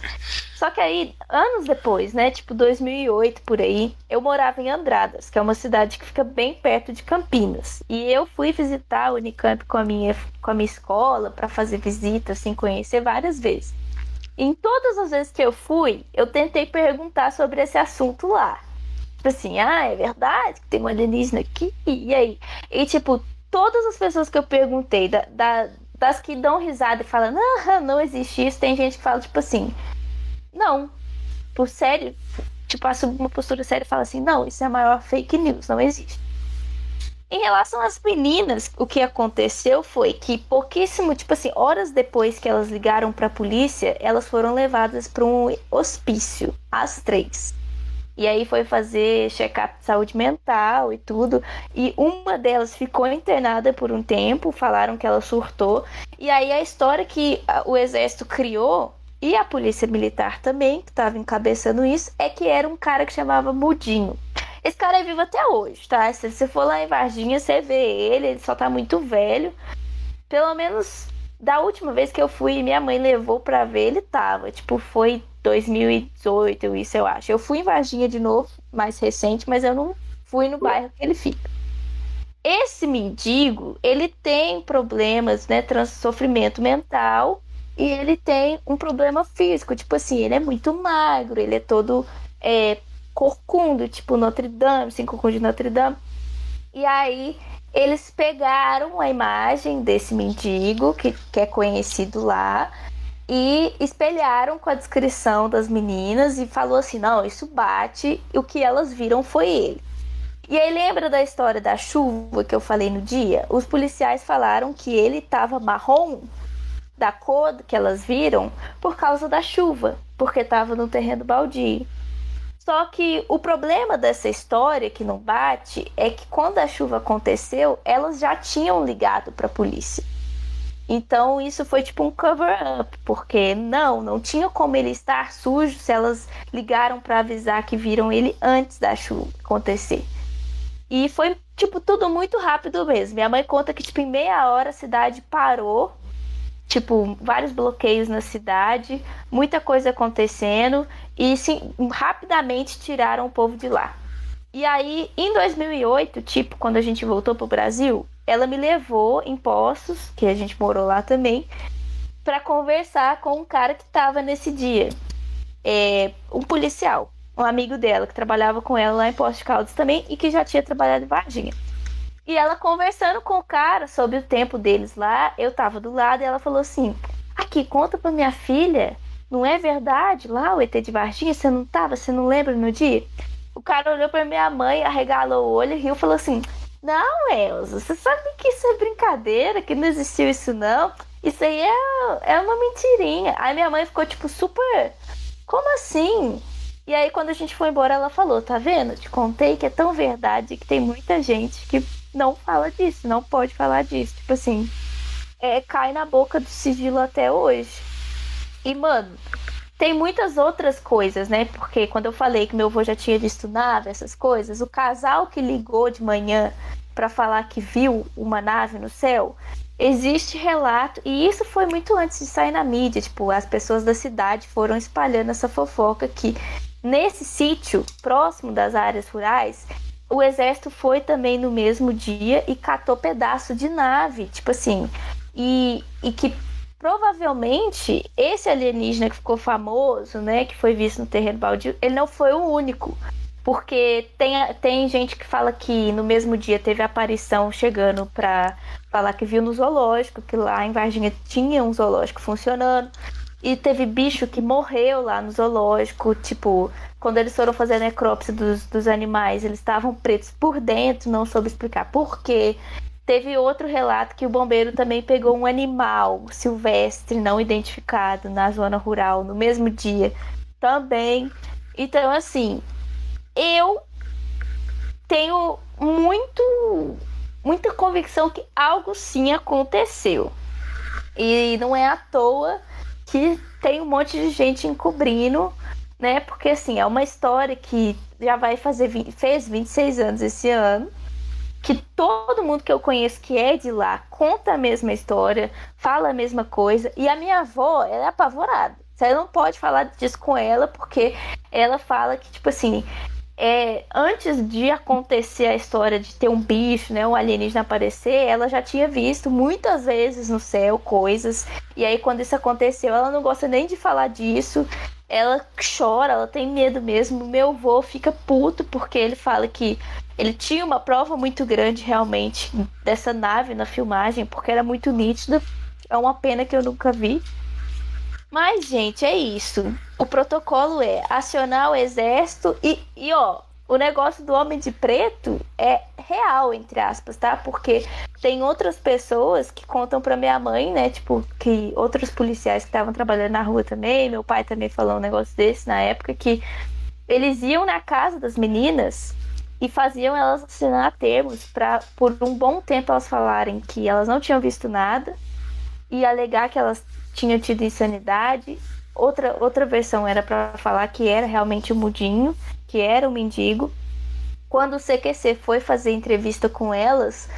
Só que aí, anos depois, né? Tipo 2008 por aí, eu morava em Andradas, que é uma cidade que fica bem perto de Campinas. E eu fui visitar o Unicamp com a minha, com a minha escola para fazer visita, assim, conhecer várias vezes. Em todas as vezes que eu fui, eu tentei perguntar sobre esse assunto lá. Tipo assim, ah, é verdade que tem um alienígena aqui? E aí? E tipo, todas as pessoas que eu perguntei, da, da das que dão risada e falam, não, não existe isso, tem gente que fala, tipo assim, não. Por sério, tipo, assume uma postura séria e fala assim: não, isso é a maior fake news, não existe. Em relação às meninas, o que aconteceu foi que pouquíssimo, tipo assim, horas depois que elas ligaram para a polícia, elas foram levadas para um hospício, as três. E aí foi fazer check-up de saúde mental e tudo. E uma delas ficou internada por um tempo, falaram que ela surtou. E aí a história que o exército criou e a polícia militar também, que estava encabeçando isso, é que era um cara que chamava Mudinho. Esse cara é vivo até hoje, tá? Se você for lá em Varginha, você vê ele, ele só tá muito velho. Pelo menos da última vez que eu fui minha mãe levou pra ver, ele tava. Tipo, foi 2018, isso eu acho. Eu fui em Varginha de novo, mais recente, mas eu não fui no bairro que ele fica. Esse mendigo, ele tem problemas, né? Sofrimento mental e ele tem um problema físico. Tipo assim, ele é muito magro, ele é todo é, corcundo, tipo Notre Dame, cinco corcunda de Notre Dame. E aí eles pegaram a imagem desse mendigo, que, que é conhecido lá, e espelharam com a descrição das meninas e falou assim: não, isso bate, e o que elas viram foi ele. E aí lembra da história da chuva que eu falei no dia? Os policiais falaram que ele estava marrom da cor que elas viram por causa da chuva, porque estava no terreno baldio. Só que o problema dessa história que não bate é que quando a chuva aconteceu, elas já tinham ligado para a polícia. Então isso foi tipo um cover-up, porque não, não tinha como ele estar sujo se elas ligaram para avisar que viram ele antes da chuva acontecer. E foi tipo tudo muito rápido mesmo. Minha mãe conta que tipo em meia hora a cidade parou tipo, vários bloqueios na cidade, muita coisa acontecendo e sim, rapidamente tiraram o povo de lá. E aí, em 2008, tipo, quando a gente voltou pro Brasil, ela me levou em Poços, que a gente morou lá também, para conversar com um cara que tava nesse dia. É, um policial, um amigo dela, que trabalhava com ela lá em Poços de Caldas também e que já tinha trabalhado em Varginha. E ela conversando com o cara sobre o tempo deles lá, eu tava do lado e ela falou assim: Aqui, conta pra minha filha, não é verdade lá o ET de Varginha? Você não tava? Você não lembra no dia? O cara olhou pra minha mãe, arregalou o olho, riu e falou assim: Não, Elza, você sabe que isso é brincadeira, que não existiu isso não. Isso aí é, é uma mentirinha. Aí minha mãe ficou tipo super. Como assim? E aí, quando a gente foi embora, ela falou: Tá vendo? Te contei que é tão verdade que tem muita gente que não fala disso, não pode falar disso. Tipo assim, é, cai na boca do sigilo até hoje. E, mano, tem muitas outras coisas, né? Porque quando eu falei que meu avô já tinha visto nave, essas coisas, o casal que ligou de manhã para falar que viu uma nave no céu, existe relato, e isso foi muito antes de sair na mídia. Tipo, as pessoas da cidade foram espalhando essa fofoca que nesse sítio, próximo das áreas rurais, o exército foi também no mesmo dia e catou pedaço de nave, tipo assim, e, e que provavelmente esse alienígena que ficou famoso, né, que foi visto no terreno baldio, ele não foi o único. Porque tem, tem gente que fala que no mesmo dia teve aparição chegando para falar que viu no zoológico, que lá em Varginha tinha um zoológico funcionando. E teve bicho que morreu lá no zoológico, tipo, quando eles foram fazer a necrópsia dos, dos animais, eles estavam pretos por dentro, não soube explicar por quê. Teve outro relato que o bombeiro também pegou um animal silvestre não identificado na zona rural no mesmo dia também. Então, assim, eu tenho muito muita convicção que algo sim aconteceu. E não é à toa que tem um monte de gente encobrindo, né? Porque assim, é uma história que já vai fazer 20, fez 26 anos esse ano. Que todo mundo que eu conheço que é de lá conta a mesma história, fala a mesma coisa. E a minha avó, ela é apavorada. Você não pode falar disso com ela, porque ela fala que, tipo assim, é, antes de acontecer a história de ter um bicho, né, um alienígena aparecer, ela já tinha visto muitas vezes no céu coisas. E aí, quando isso aconteceu, ela não gosta nem de falar disso. Ela chora, ela tem medo mesmo. Meu avô fica puto porque ele fala que ele tinha uma prova muito grande realmente dessa nave na filmagem, porque era muito nítida. É uma pena que eu nunca vi. Mas, gente, é isso. O protocolo é acionar o exército e, e ó, o negócio do homem de preto é real, entre aspas, tá? Porque tem outras pessoas que contam pra minha mãe, né? Tipo, que outros policiais que estavam trabalhando na rua também, meu pai também falou um negócio desse na época, que eles iam na casa das meninas e faziam elas assinar termos para por um bom tempo elas falarem que elas não tinham visto nada e alegar que elas tinham tido insanidade. Outra, outra versão era para falar que era realmente o um mudinho, que era o um mendigo. Quando o CQC foi fazer entrevista com elas,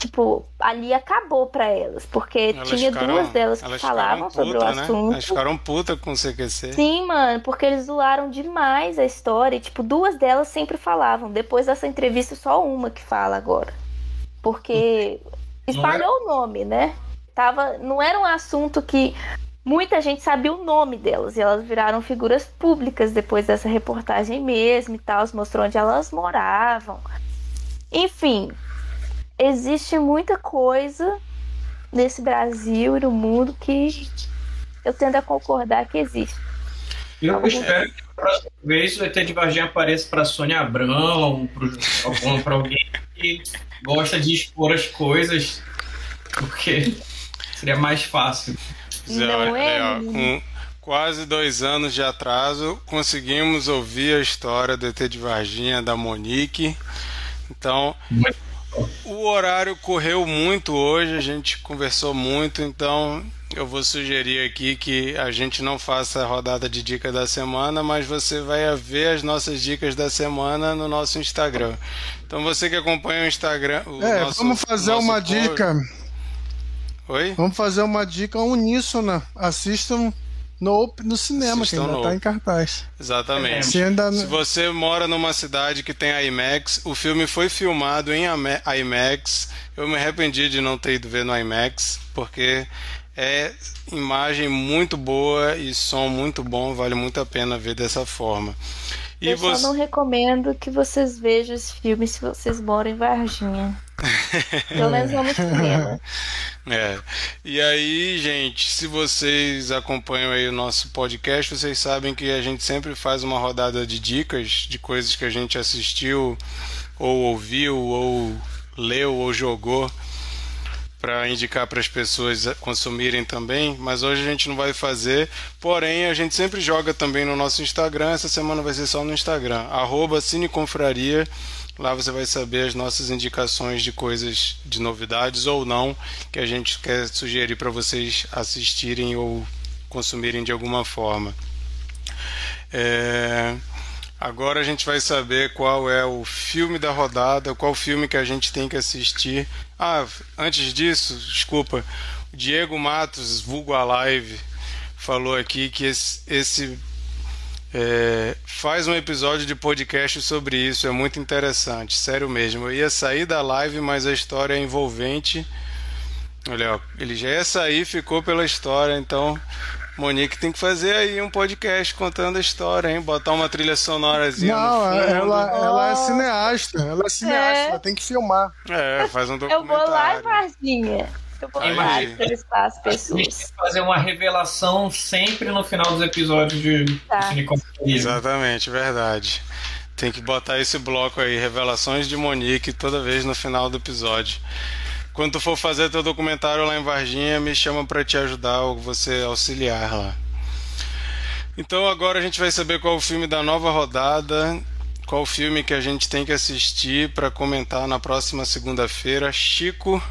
tipo, ali acabou para elas, porque elas tinha ficaram, duas delas que falavam puta, sobre o né? assunto. Elas ficaram puta com o CQC. Sim, mano, porque eles zoaram demais a história. E, tipo, duas delas sempre falavam. Depois dessa entrevista, só uma que fala agora. Porque espalhou o nome, né? Tava, não era um assunto que muita gente sabia o nome delas e elas viraram figuras públicas depois dessa reportagem mesmo e tal, mostrou onde elas moravam. Enfim, existe muita coisa nesse Brasil e no mundo que eu tendo a concordar que existe. Eu Algum... espero que a próxima vez o ET de Varginha apareça para Sônia Abrão, para alguém que gosta de expor as coisas, porque seria mais fácil. Não é, ó, com quase dois anos de atraso, conseguimos ouvir a história do ET de Varginha da Monique. Então, o horário correu muito hoje, a gente conversou muito, então eu vou sugerir aqui que a gente não faça a rodada de dica da semana, mas você vai ver as nossas dicas da semana no nosso Instagram. Então você que acompanha o Instagram. O é, nosso, vamos fazer uma dica. Oi? Vamos fazer uma dica uníssona. Assistam no, no cinema, Assistam que ainda está em cartaz. Exatamente. Se, ainda... Se você mora numa cidade que tem IMAX, o filme foi filmado em IMAX. Eu me arrependi de não ter ido ver no IMAX, porque é imagem muito boa e som muito bom, vale muito a pena ver dessa forma. E eu você... só não recomendo que vocês vejam esse filme se vocês moram em Varginha. Pelo menos não no cinema. É. E aí, gente, se vocês acompanham aí o nosso podcast, vocês sabem que a gente sempre faz uma rodada de dicas de coisas que a gente assistiu, ou ouviu, ou leu, ou jogou para indicar para as pessoas consumirem também, mas hoje a gente não vai fazer. Porém, a gente sempre joga também no nosso Instagram. Essa semana vai ser só no Instagram, arroba. Lá você vai saber as nossas indicações de coisas, de novidades ou não, que a gente quer sugerir para vocês assistirem ou consumirem de alguma forma. É... Agora a gente vai saber qual é o filme da rodada, qual filme que a gente tem que assistir. Ah, antes disso, desculpa, Diego Matos, vulgo a live, falou aqui que esse, esse é, faz um episódio de podcast sobre isso, é muito interessante, sério mesmo. Eu ia sair da live, mas a história é envolvente. Olha, ó, ele já ia sair, ficou pela história, então Monique tem que fazer aí um podcast contando a história, hein? Botar uma trilha sonorazinha. Não, ela, ela é cineasta, ela é cineasta, é. ela tem que filmar. É, faz um documentário. Eu vou lá, Varginha. Eu vou entrevistar as pessoas. A gente tem que fazer uma revelação sempre no final dos episódios de tá. Exatamente, verdade. Tem que botar esse bloco aí, revelações de Monique, toda vez no final do episódio. Quando tu for fazer teu documentário lá em Varginha, me chama para te ajudar ou você auxiliar lá. Então agora a gente vai saber qual o filme da nova rodada, qual o filme que a gente tem que assistir para comentar na próxima segunda-feira. Chico,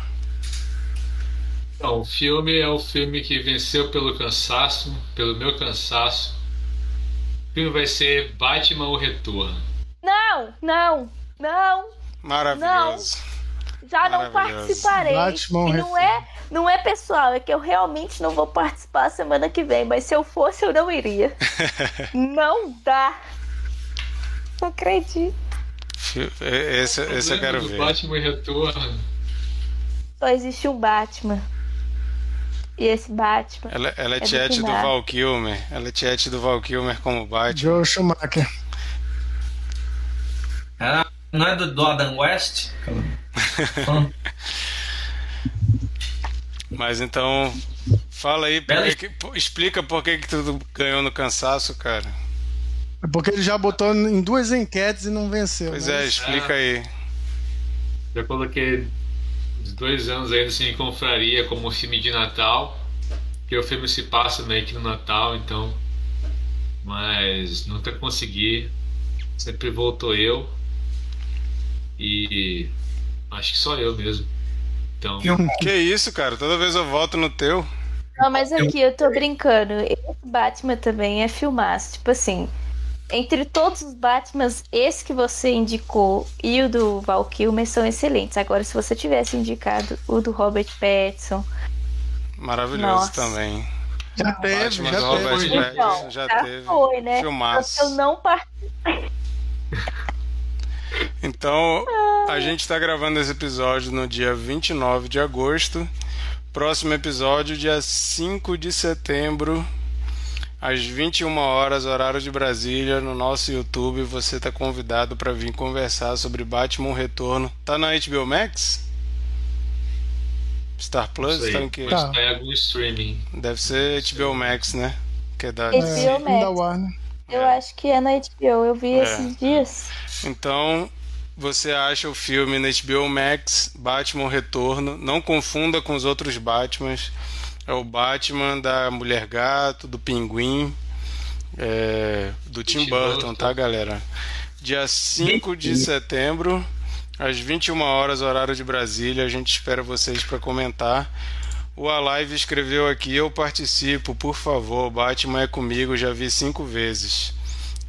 então, o filme é o filme que venceu pelo cansaço, pelo meu cansaço. O filme vai ser Batman o Retorno. Não, não, não. Maravilhoso. Não. Já não participarei. Batman e não é, não é pessoal, é que eu realmente não vou participar semana que vem, mas se eu fosse eu não iria. não dá. Não acredito. Esse, esse eu quero ver. Batman e Retorno. Só existe um Batman. E esse Batman. Ela, ela é, é tiete do, do Val Kilmer. Ela é tiete do Val Kilmer como Batman. Joe Schumacher. Ela não é do, do Adam West? Mas então, fala aí, por que, explica por que, que tu ganhou no cansaço, cara. É porque ele já botou em duas enquetes e não venceu. Pois né? é, explica aí. Já coloquei dois anos ainda assim, confraria como filme de Natal, que o filme se passa meio que no Natal, então. Mas nunca consegui Sempre voltou eu. E acho que só eu mesmo. Então, Que isso, cara? Toda vez eu voto no teu. Não, mas aqui eu tô brincando. Esse Batman também é filmaço. Tipo assim, entre todos os Batmans, esse que você indicou e o do Val Kilmer são excelentes. Agora, se você tivesse indicado o do Robert Pattinson, Maravilhoso Nossa. também. Já teve, Batman já do Robert teve. Pattinson então, já já teve. foi, né? Filmaço. Eu não participei. Então, a gente está gravando esse episódio no dia 29 de agosto. Próximo episódio, dia 5 de setembro, às 21 horas, horário de Brasília, no nosso YouTube. Você está convidado para vir conversar sobre Batman Retorno. Tá na HBO Max? Star Plus? Tá em? Mas Tá. em algum streaming. Deve ser HBO Max, né? Que é da HBO É, Max. filme da Warner. Eu acho que é na HBO, eu vi É. esses dias. Então, você acha o filme na HBO Max, Batman Retorno. Não confunda com os outros Batmans. É o Batman da Mulher Gato, do Pinguim, é, do Tim Tim Burton, Burton. tá, galera? Dia 5 de setembro, às 21 horas, horário de Brasília. A gente espera vocês para comentar. O Alive escreveu aqui: Eu participo, por favor. Batman é comigo, já vi cinco vezes.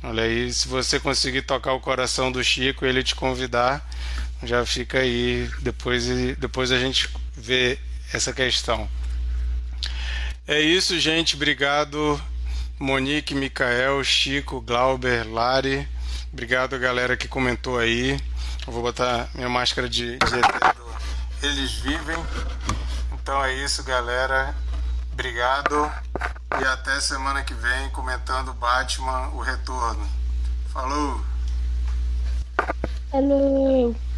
Olha aí, se você conseguir tocar o coração do Chico e ele te convidar, já fica aí. Depois, depois a gente vê essa questão. É isso, gente. Obrigado, Monique, Micael, Chico, Glauber, Lari. Obrigado, galera que comentou aí. Eu vou botar minha máscara de, de Eles Vivem. Então é isso, galera. Obrigado. E até semana que vem comentando Batman, o retorno. Falou! Hello!